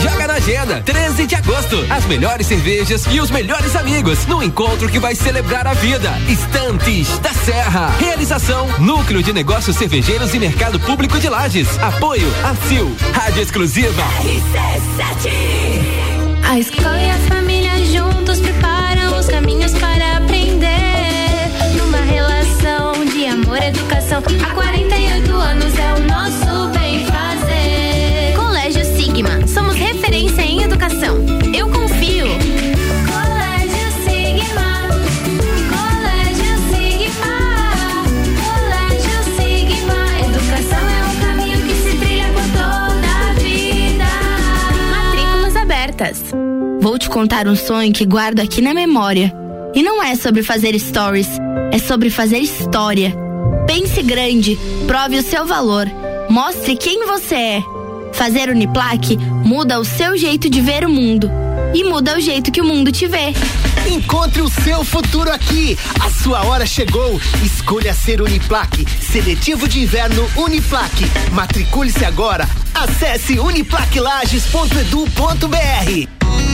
Joga na agenda, 13 de agosto. As melhores cervejas e os melhores amigos no encontro que vai celebrar a vida. Estantes da Serra. Realização: Núcleo de Negócios Cervejeiros e Mercado Público de Lages. Apoio: ACIL. Rádio Exclusiva. A escola e a família juntos preparam os caminhos para aprender. Numa relação de amor educação. Há 48 anos é o nosso em educação. Eu confio. Colégio Sigma. Colégio Sigma. Colégio Sigma. Educação é um caminho que se trilha por toda a vida. Matrículas abertas. Vou te contar um sonho que guardo aqui na memória. E não é sobre fazer stories, é sobre fazer história. Pense grande, prove o seu valor, mostre quem você é. Fazer Uniplaque muda o seu jeito de ver o mundo e muda o jeito que o mundo te vê. Encontre o seu futuro aqui. A sua hora chegou. Escolha ser Uniplaque. Seletivo de inverno Uniplaque. Matricule-se agora. Acesse uniplaquilages.edu.br.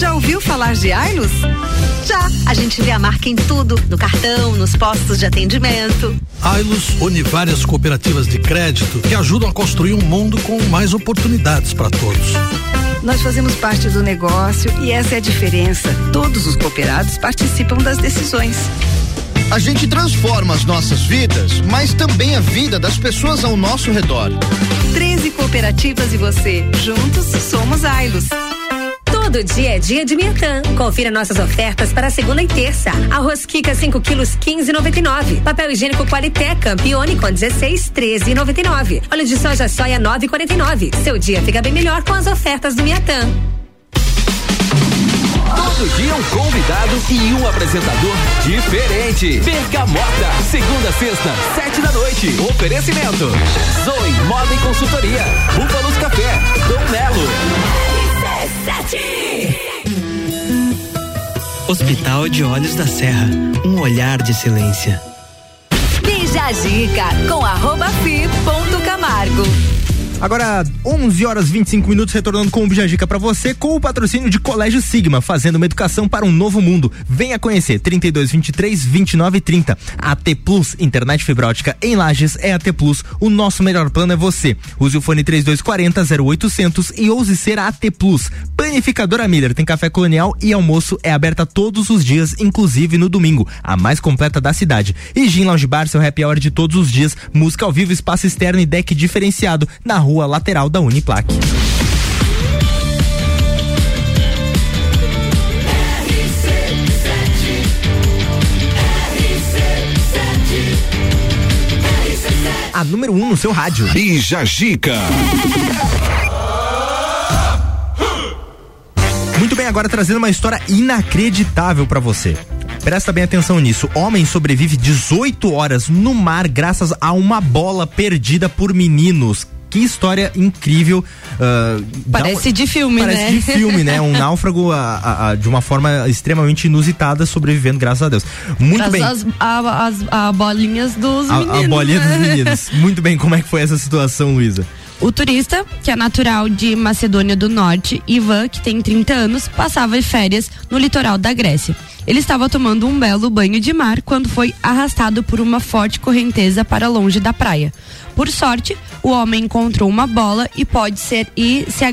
Já ouviu falar de Ailos? Já! A gente vê a marca em tudo, no cartão, nos postos de atendimento. Ailos une várias cooperativas de crédito que ajudam a construir um mundo com mais oportunidades para todos. Nós fazemos parte do negócio e essa é a diferença. Todos os cooperados participam das decisões. A gente transforma as nossas vidas, mas também a vida das pessoas ao nosso redor. 13 cooperativas e você. Juntos somos Ailos. Todo dia é dia de Miatã. Confira nossas ofertas para segunda e terça. Arroz Kika 5 quilos 15,99. Papel higiênico Qualité Campione com 16 13,99. Óleo de soja soia 9,49. Seu dia fica bem melhor com as ofertas do Miatã. Todo dia um convidado e um apresentador diferente. Bergamota, segunda, sexta, sete da noite. Oferecimento. Zoe Moda e Consultoria. Búfalos Café. Dom Melo. Hospital de Olhos da Serra, um olhar de silêncio. Bija a dica com arroba fi ponto Camargo. Agora, 11 horas 25 minutos, retornando com o Bijagica para você, com o patrocínio de Colégio Sigma, fazendo uma educação para um novo mundo. Venha conhecer 32 23 29 30. AT Plus, internet fibra ótica em Lages é AT Plus. O nosso melhor plano é você. Use o fone 3240 0800 e ouse ser AT Plus. Panificadora Miller tem café colonial e almoço é aberta todos os dias, inclusive no domingo, a mais completa da cidade. E Gin Lounge Bar, seu happy hour de todos os dias, música ao vivo, espaço externo e deck diferenciado na rua lateral da Uniplaque. A número 1 um no seu rádio. Bija Gica. Muito bem, agora trazendo uma história inacreditável pra você. Presta bem atenção nisso. Homem sobrevive 18 horas no mar graças a uma bola perdida por meninos. Que história incrível. dá Parece um- de filme, Parece né? de filme, né? Um náufrago a- a- a- de uma forma extremamente inusitada, sobrevivendo, graças a Deus. Muito bem. As, a- as- bolinhas dos meninos. a bolinha né? dos meninos. Muito bem, como é que foi essa situação, Luísa? O turista, que é natural de Macedônia do Norte, Ivan, que tem 30 anos, passava férias no litoral da Grécia. Ele estava tomando um belo banho de mar quando foi arrastado por uma forte correnteza para longe da praia. Por sorte, o homem encontrou uma bola e pode ser e se,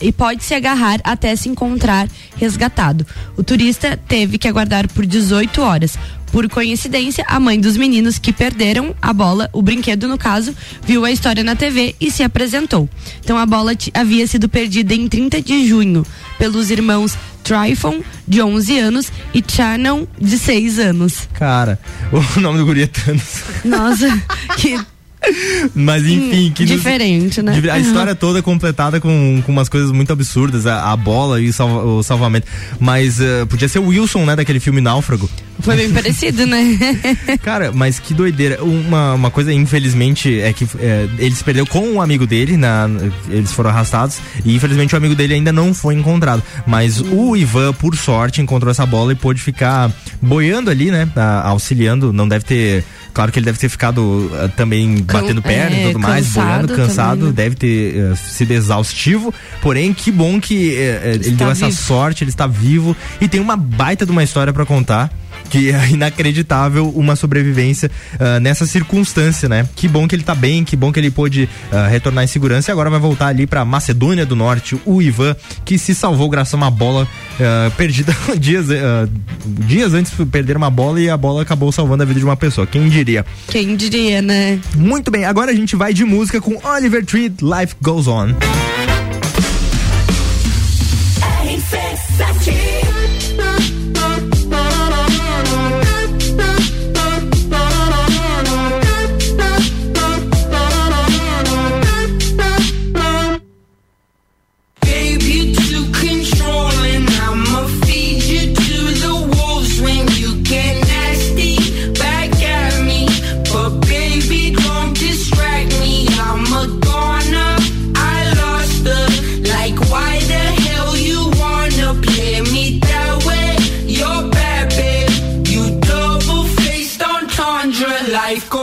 e pode se agarrar até se encontrar resgatado. O turista teve que aguardar por 18 horas. Por coincidência, a mãe dos meninos que perderam a bola, o brinquedo no caso, viu a história na TV e se apresentou. Então a bola havia sido perdida em 30 de junho pelos irmãos Tryphon, de 11 anos, e Shannon, de 6 anos. Cara, o nome do guri é Thanos. Nossa, que Mas enfim, que nos- diferente, né? A história toda é completada com, com umas coisas muito absurdas, a, a bola e o, salva- o salvamento. Mas eh, podia ser o Wilson, né, daquele filme Náufrago. Foi bem parecido, né? Cara, mas que doideira. Uma, uma coisa, infelizmente, é que eh, ele se perdeu com um amigo dele, na, eles foram arrastados, e infelizmente o amigo dele ainda não foi encontrado. Mas o Ivan, por sorte, encontrou essa bola e pôde ficar boiando ali, né, a- auxiliando. Não deve ter. Claro que ele deve ter ficado ah, também batendo perna e é, tudo mais, boiando, cansado, também, né? deve ter eh, sido exaustivo. Porém, que bom que eh, ele Está deu essa vivo. sorte, ele está vivo e tem uma baita de uma história pra contar. Que é inacreditável uma sobrevivência ah, nessa circunstância, né? Que bom que ele tá bem, que bom que ele pôde ah, retornar em segurança e agora vai voltar ali pra Macedônia do Norte, o Ivan, que se salvou graças a uma bola ah, perdida dias, dias antes perder uma bola e a bola acabou salvando a vida de uma pessoa. Quem diria? Quem diria, né? Muito bem, agora a gente vai de música com Oliver Tree, Life Goes On. life.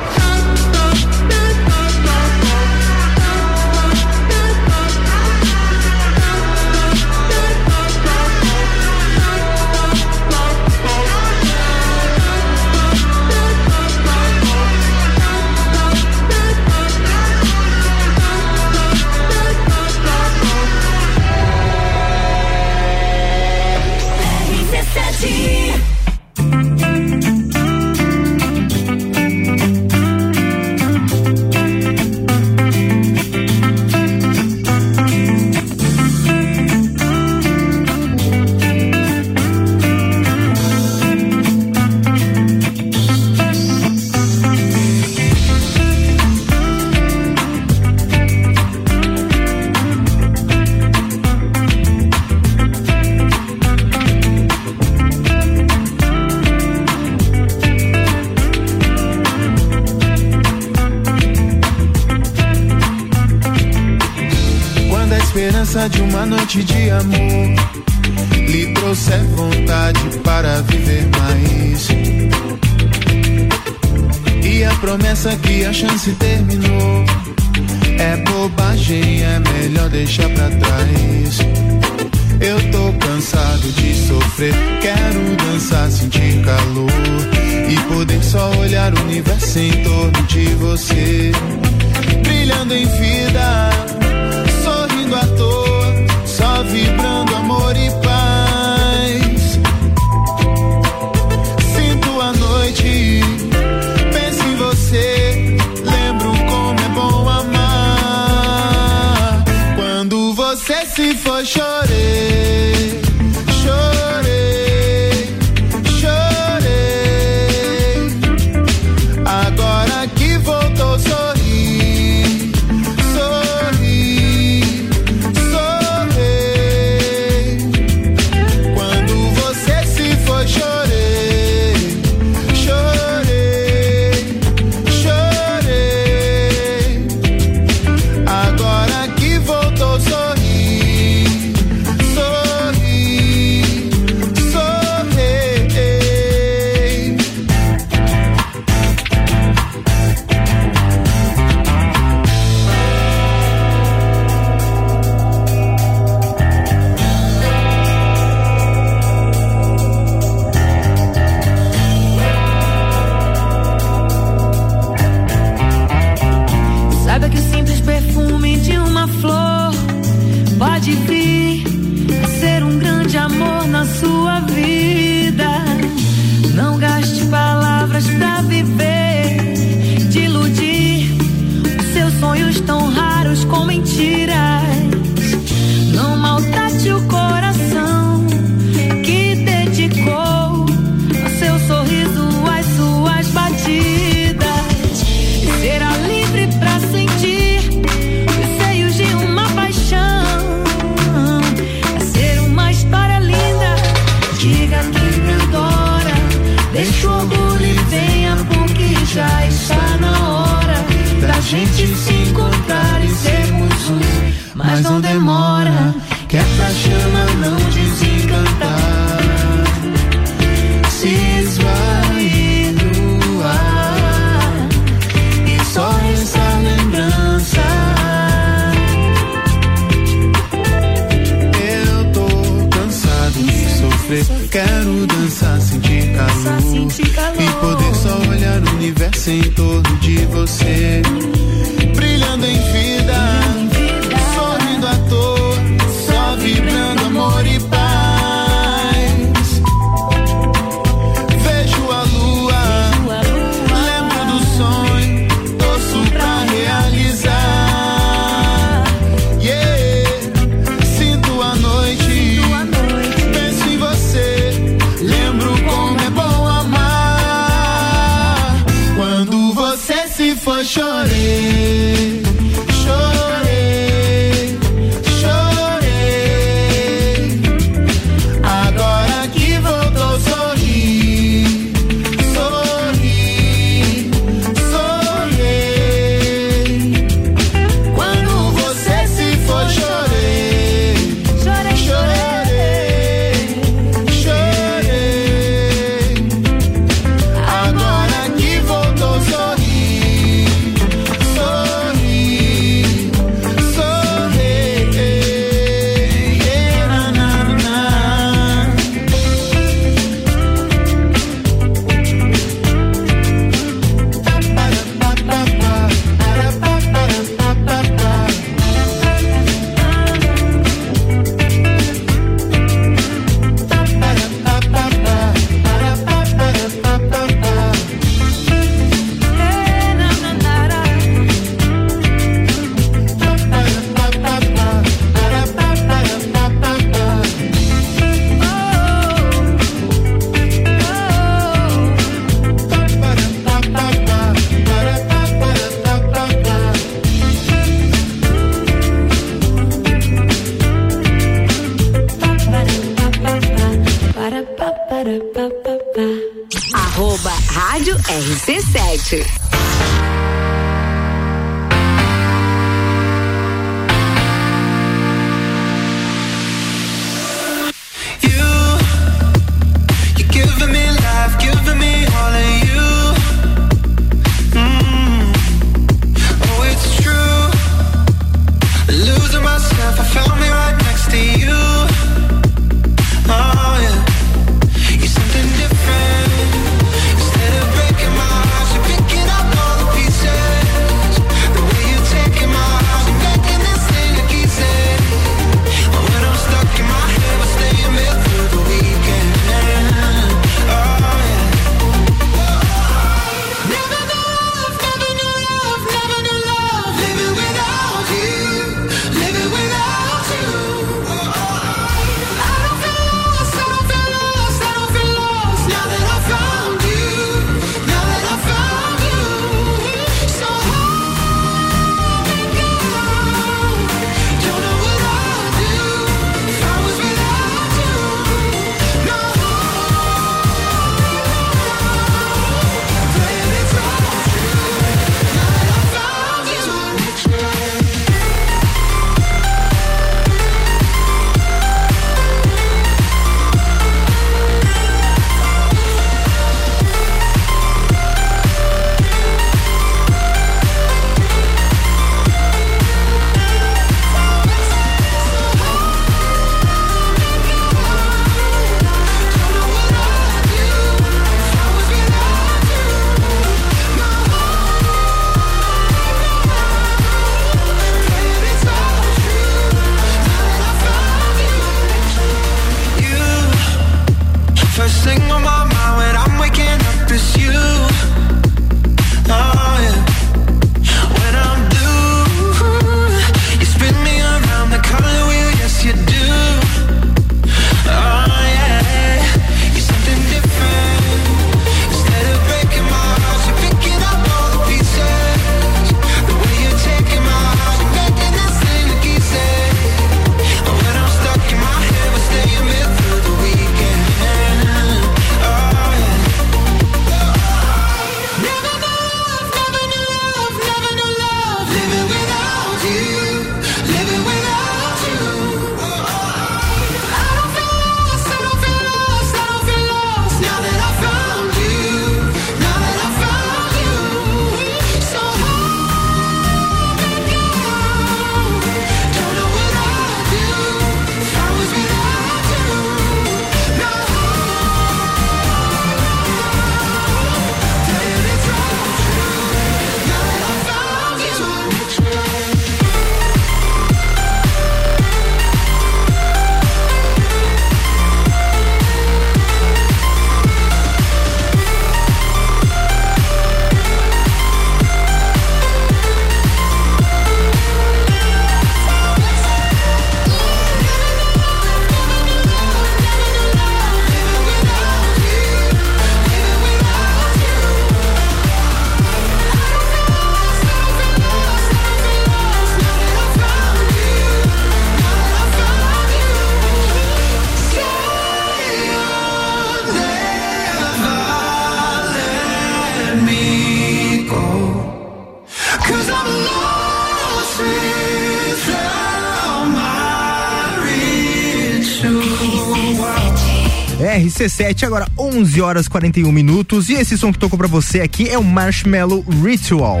RC7, agora 11 horas 41 minutos. E esse som que tocou pra você aqui é o Marshmallow Ritual.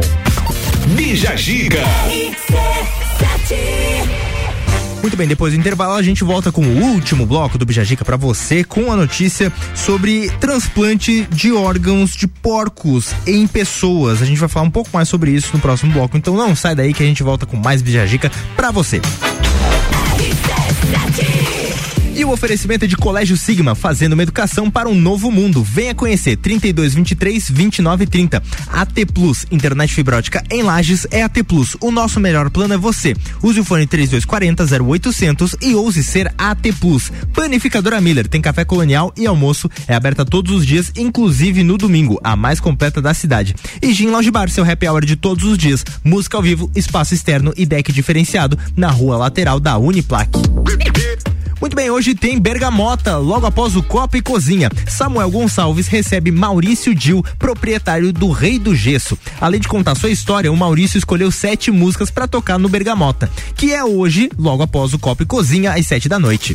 Bija Giga. Muito bem, depois do intervalo a gente volta com o último bloco do Bijajica para você com a notícia sobre transplante de órgãos de porcos em pessoas. A gente vai falar um pouco mais sobre isso no próximo bloco, então não sai daí que a gente volta com mais Bijajica para você. E o oferecimento é de Colégio Sigma, fazendo uma educação para um novo mundo. Venha conhecer 3223 2930. AT Plus, internet fibrótica em Lages é AT Plus. O nosso melhor plano é você. Use o fone 3240 0800 e ouse ser AT Plus. Panificadora Miller tem café colonial e almoço. É aberta todos os dias, inclusive no domingo, a mais completa da cidade. E Gin Lounge Bar, seu happy hour de todos os dias. Música ao vivo, espaço externo e deck diferenciado na rua lateral da Uniplaque. Muito bem, hoje tem Bergamota, logo após o Copa e Cozinha. Samuel Gonçalves recebe Maurício Dil, proprietário do Rei do Gesso. Além de contar sua história, o Maurício escolheu sete músicas para tocar no Bergamota, que é hoje, logo após o Copa e Cozinha, às sete da noite.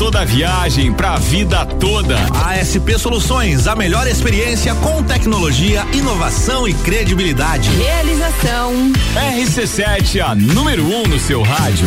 toda a viagem, pra vida toda. ASP Soluções, a melhor experiência com tecnologia, inovação e credibilidade. Realização. RC7, a número 1 um no seu rádio.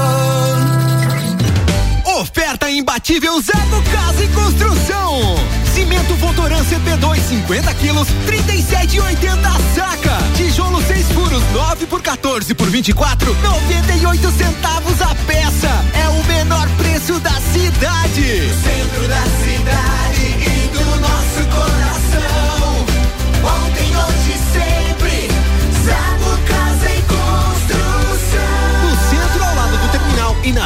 Oferta imbatível Zago Casa e Construção. Cimento Votoran CP2 50 quilos, 37,80 saca. Tijolo 6 furos, 9 por 14 por 24, 98 centavos a peça. É o menor preço da cidade. Centro da cidade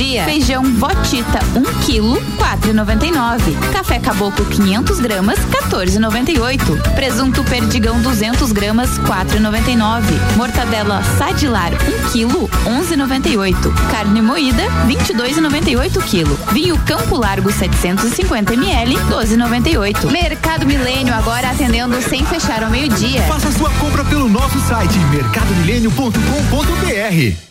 Dia. Feijão Botita, 1 um quilo, 4,99. Café Caboclo 500 gramas, 14,98. Presunto Perdigão 200 gramas, 4,99. Mortadela Sadilar, 1 um quilo, 11,98. Carne moída, 22,98 quilo. Vinho Campo Largo 750 ml, 12,98. Mercado Milênio agora atendendo sem fechar ao meio-dia. Faça sua compra pelo nosso site mercadomilênio.com.br.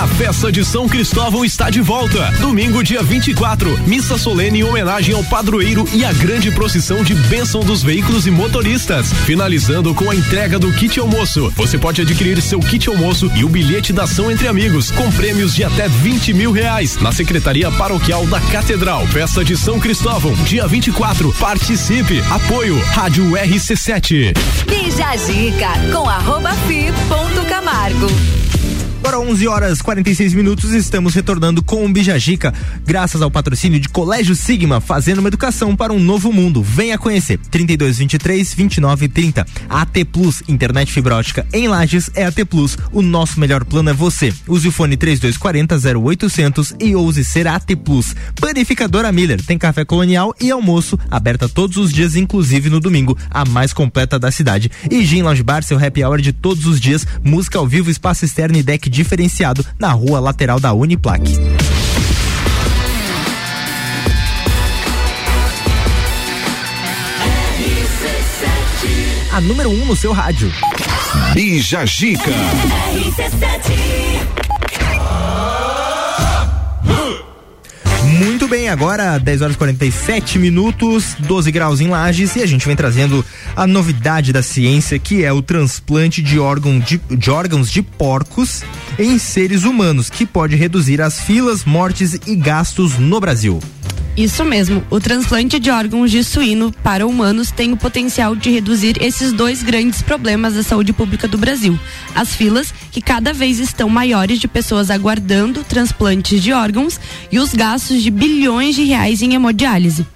A festa de São Cristóvão está de volta. Domingo, dia 24, missa solene em homenagem ao padroeiro e a grande procissão de bênção dos veículos e motoristas. Finalizando com a entrega do kit almoço. Você pode adquirir seu kit almoço e o bilhete da ação entre amigos, com prêmios de até 20 mil reais, na Secretaria Paroquial da Catedral. Festa de São Cristóvão, dia 24. Participe. Apoio Rádio RC7. Bija a dica com arroba fi ponto Camargo. Agora 11 horas 46 minutos, estamos retornando com o Bijagica, graças ao patrocínio de Colégio Sigma, fazendo uma educação para um novo mundo. Venha conhecer. 32 23 29 30. AT Plus, internet fibra ótica em Lages é AT Plus. O nosso melhor plano é você. Use o fone 3240 0800 e ouse ser AT Plus. Panificadora Miller tem café colonial e almoço aberta todos os dias, inclusive no domingo, a mais completa da cidade. E Gin Lounge Bar, seu happy hour de todos os dias, música ao vivo, espaço externo e deck diferenciado na rua lateral da Uniplaque. A número 1 um no seu rádio. Bija Gica. Bem, agora 10 horas e 47 minutos, 12 graus em Lages e a gente vem trazendo a novidade da ciência que é o transplante de, órgão de, de órgãos de porcos em seres humanos, que pode reduzir as filas, mortes e gastos no Brasil. Isso mesmo, o transplante de órgãos de suíno para humanos tem o potencial de reduzir esses dois grandes problemas da saúde pública do Brasil: as filas, que cada vez estão maiores de pessoas aguardando transplantes de órgãos, e os gastos de bilhões de reais em hemodiálise.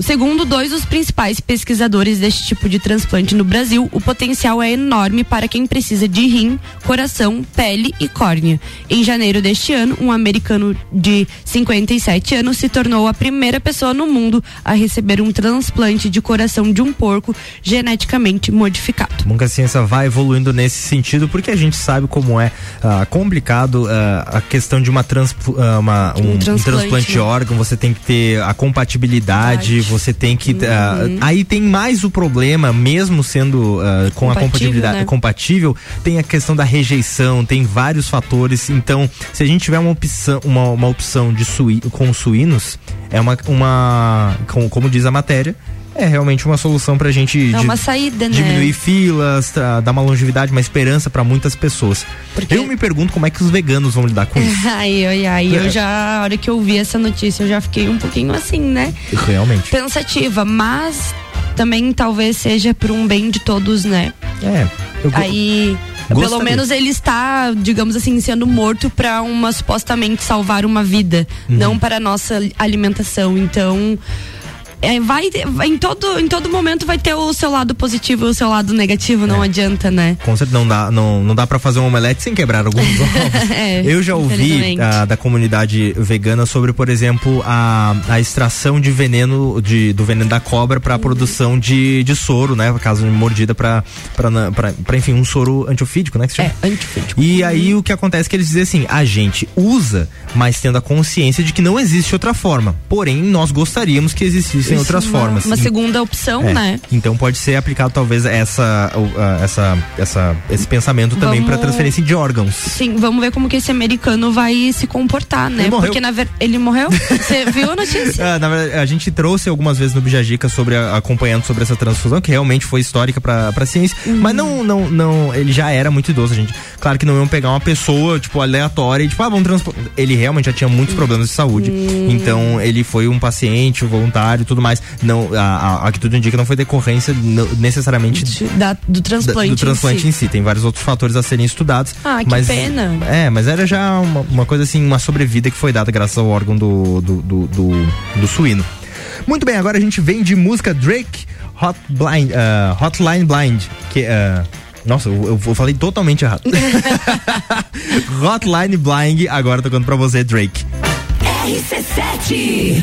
Segundo dois dos principais pesquisadores deste tipo de transplante no Brasil, o potencial é enorme para quem precisa de rim, coração, pele e córnea. Em janeiro deste ano, um americano de 57 anos se tornou a primeira pessoa no mundo a receber um transplante de coração de um porco geneticamente modificado. Que a ciência vai evoluindo nesse sentido, porque a gente sabe como é ah, complicado ah, a questão de uma, trans, ah, uma- um, um transplante, transplante, de né? órgão, você tem que ter a compatibilidade, você tem que. ah, Uhum. aí tem mais o problema, mesmo sendo ah, com a compatibilidade né? compatível, tem a questão da rejeição, tem vários fatores. Então, se a gente tiver uma opção, uma, uma opção de sui, com suínos, é uma. uma com- como diz a matéria. É realmente uma solução pra gente É uma saída, né? diminuir filas, tá, dar uma longevidade, uma esperança pra muitas pessoas. Eu me pergunto como é que os veganos vão lidar com isso. Ai, ai, ai, É. eu já, a hora que eu vi essa notícia, eu já fiquei um pouquinho assim, né? Realmente. Pensativa, mas também talvez seja por um bem de todos, né? É. Eu Aí, pelo gostaria. menos ele está, digamos assim, sendo morto para uma supostamente salvar uma vida, Uhum. não para a nossa alimentação. Então, é, vai, em todo em todo momento vai ter o seu lado positivo e o seu lado negativo, não adianta, né? Com certeza não dá, não, não dá para fazer um omelete sem quebrar alguns ovos. É, Eu já ouvi infelizmente. ah, da comunidade vegana sobre, por exemplo, a, a extração de veneno de, do veneno da cobra Uhum. para a produção de, de soro, né? Caso de mordida para enfim um soro antiofídico, né? É, antifídico. E aí o que acontece é que eles dizem assim: a gente usa, mas tendo a consciência de que não existe outra forma. Porém, nós gostaríamos que existissem Outras uma- formas. Uma segunda opção, É, né? Então pode ser aplicado talvez essa, essa, essa, esse pensamento também para transferência de órgãos. Sim, vamos ver como que esse americano vai se comportar, né? Ele morreu. Porque na ver... ele morreu? Você viu a notícia? Ah, na verdade, a gente trouxe algumas vezes no Bijagica sobre a- acompanhando sobre essa transfusão que realmente foi histórica para a ciência, Uhum. mas não, não, não, ele já era muito idoso, gente. Claro que não iam pegar uma pessoa tipo aleatória e tipo, ah, vamos transpor. Ele realmente já tinha muitos problemas de saúde, então ele foi um paciente, um voluntário, tudo mais. Não, a, a, a que tudo indica não foi decorrência não- necessariamente Da- do transplante. do transplante em em si. si. Tem vários outros fatores a serem estudados. Ah, que mas, pena. É, mas era já uma, uma coisa assim, uma sobrevida que foi dada graças ao órgão do, do, do, do- do suíno. Muito bem, agora a gente vem de música Drake Hot Blind, ah, Hotline Blind, que ah, nossa, eu, eu- eu falei totalmente errado. Hotline Blind, agora tocando pra você, Drake. RC7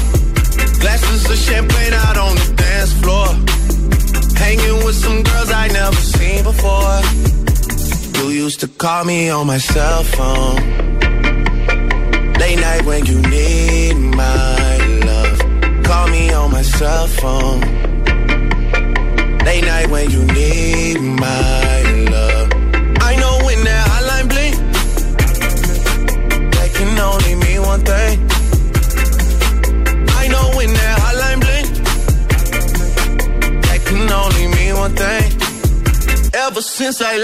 Glasses of champagne out on the dance floor. Hanging with some girls I never seen before. You used to call me on my cell phone. Late night when you need my love. Call me on my cell phone.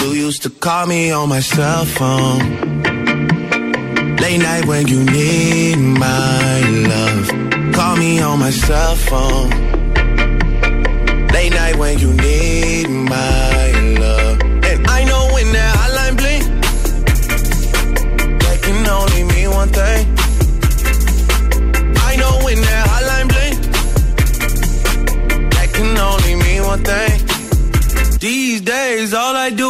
You used to call me on my cell phone. Late night when you need my love. Call me on my cell phone. Late night when you need my love. And I know when that hotline blink, that can only mean one thing. I know when that hotline blink, that can only mean one thing. These days, all I do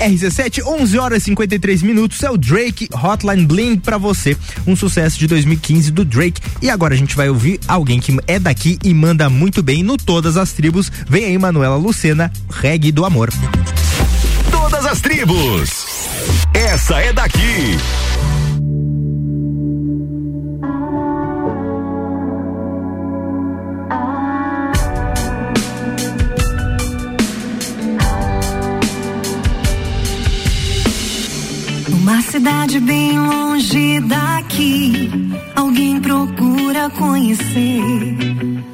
RC7, 11 horas e 53 minutos. É o Drake Hotline Bling pra você. Um sucesso de 2015 do Drake. E agora a gente vai ouvir alguém que é daqui e manda muito bem no Todas as Tribos. Vem aí, Manuela Lucena, Reggae do Amor. Todas as tribos. Essa é daqui. Cidade bem longe daqui, alguém procura conhecer.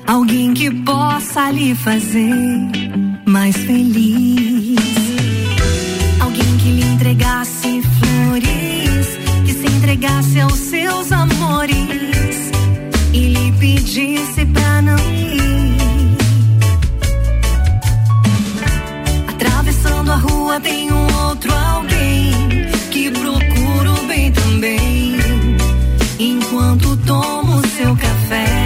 Alguém que possa lhe fazer mais feliz. Alguém que lhe entregasse flores, que se entregasse aos seus amores e lhe pedisse pra não ir. Atravessando a rua tem um outro alguém Enquanto tomo seu café.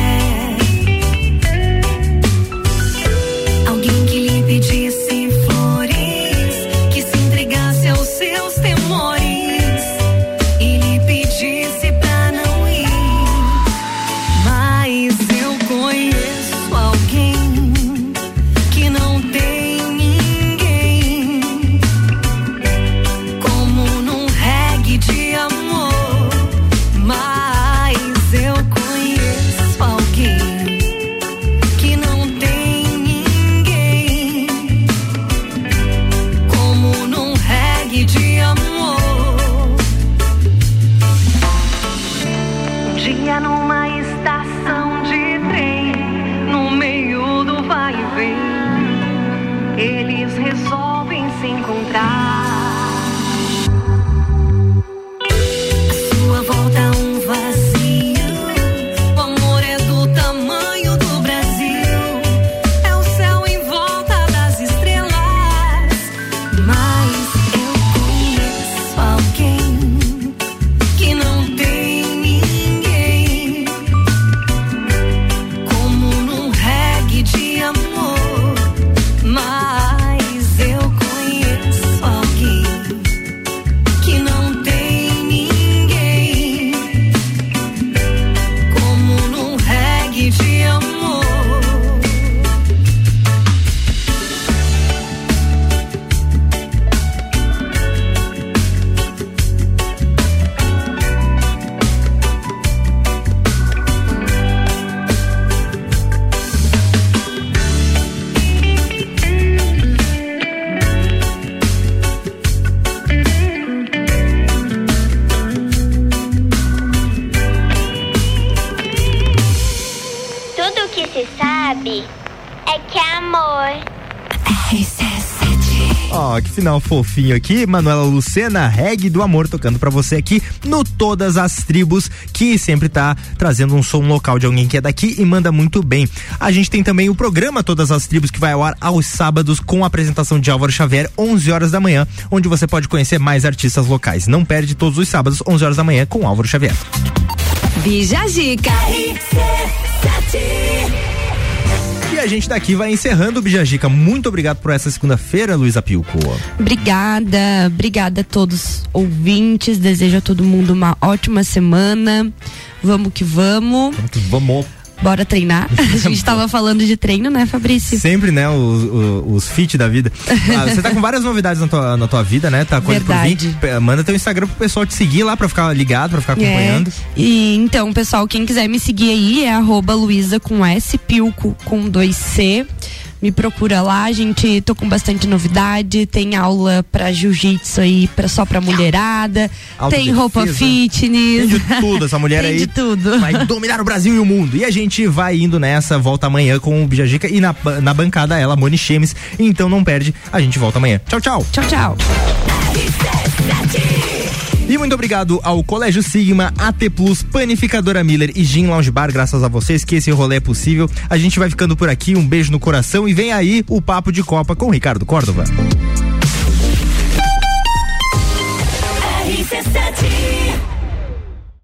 Final fofinho aqui, Manuela Lucena, reggae do amor, tocando pra você aqui no Todas as Tribos, que sempre tá trazendo um som local de alguém que é daqui e manda muito bem. A gente tem também o programa Todas as Tribos, que vai ao ar aos sábados com a apresentação de Álvaro Xavier, 11 horas da manhã, onde você pode conhecer mais artistas locais. Não perde todos os sábados, 11 horas da manhã, com Álvaro Xavier. Bija Zica. A gente daqui vai encerrando o Bijagica. Muito obrigado por essa segunda-feira, Luísa Pilco. Obrigada, obrigada a todos ouvintes. Desejo a todo mundo uma ótima semana. Vamos que vamos. Vamos. Bora treinar. A gente tava falando de treino, né, Fabrício? Sempre, né, os, os, os fit da vida. Ah, você tá com várias novidades na tua, na tua vida, né? Tá coisa Verdade. por vir. Manda teu Instagram pro pessoal te seguir lá pra ficar ligado, pra ficar É. acompanhando. E então, pessoal, quem quiser me seguir aí é arroba Luísa com S, Pilco com 2C. Me procura lá, gente. Tô com bastante novidade. Tem aula pra jiu-jitsu aí pra, só pra mulherada. Tem roupa fitness. Tem de tudo, essa mulher Tem aí. de tudo. Vai dominar o Brasil e o mundo. E a gente vai indo nessa, volta amanhã com o Bijagica e na, na bancada ela, Moni Chemes. Então não perde, a gente volta amanhã. Tchau, tchau. Tchau, tchau. E muito obrigado ao Colégio Sigma, AT Plus, Panificadora Miller e Gin Lounge Bar, graças a vocês que esse rolê é possível. A gente vai ficando por aqui, um beijo no coração e vem aí o Papo de Copa com Ricardo Córdova. RC7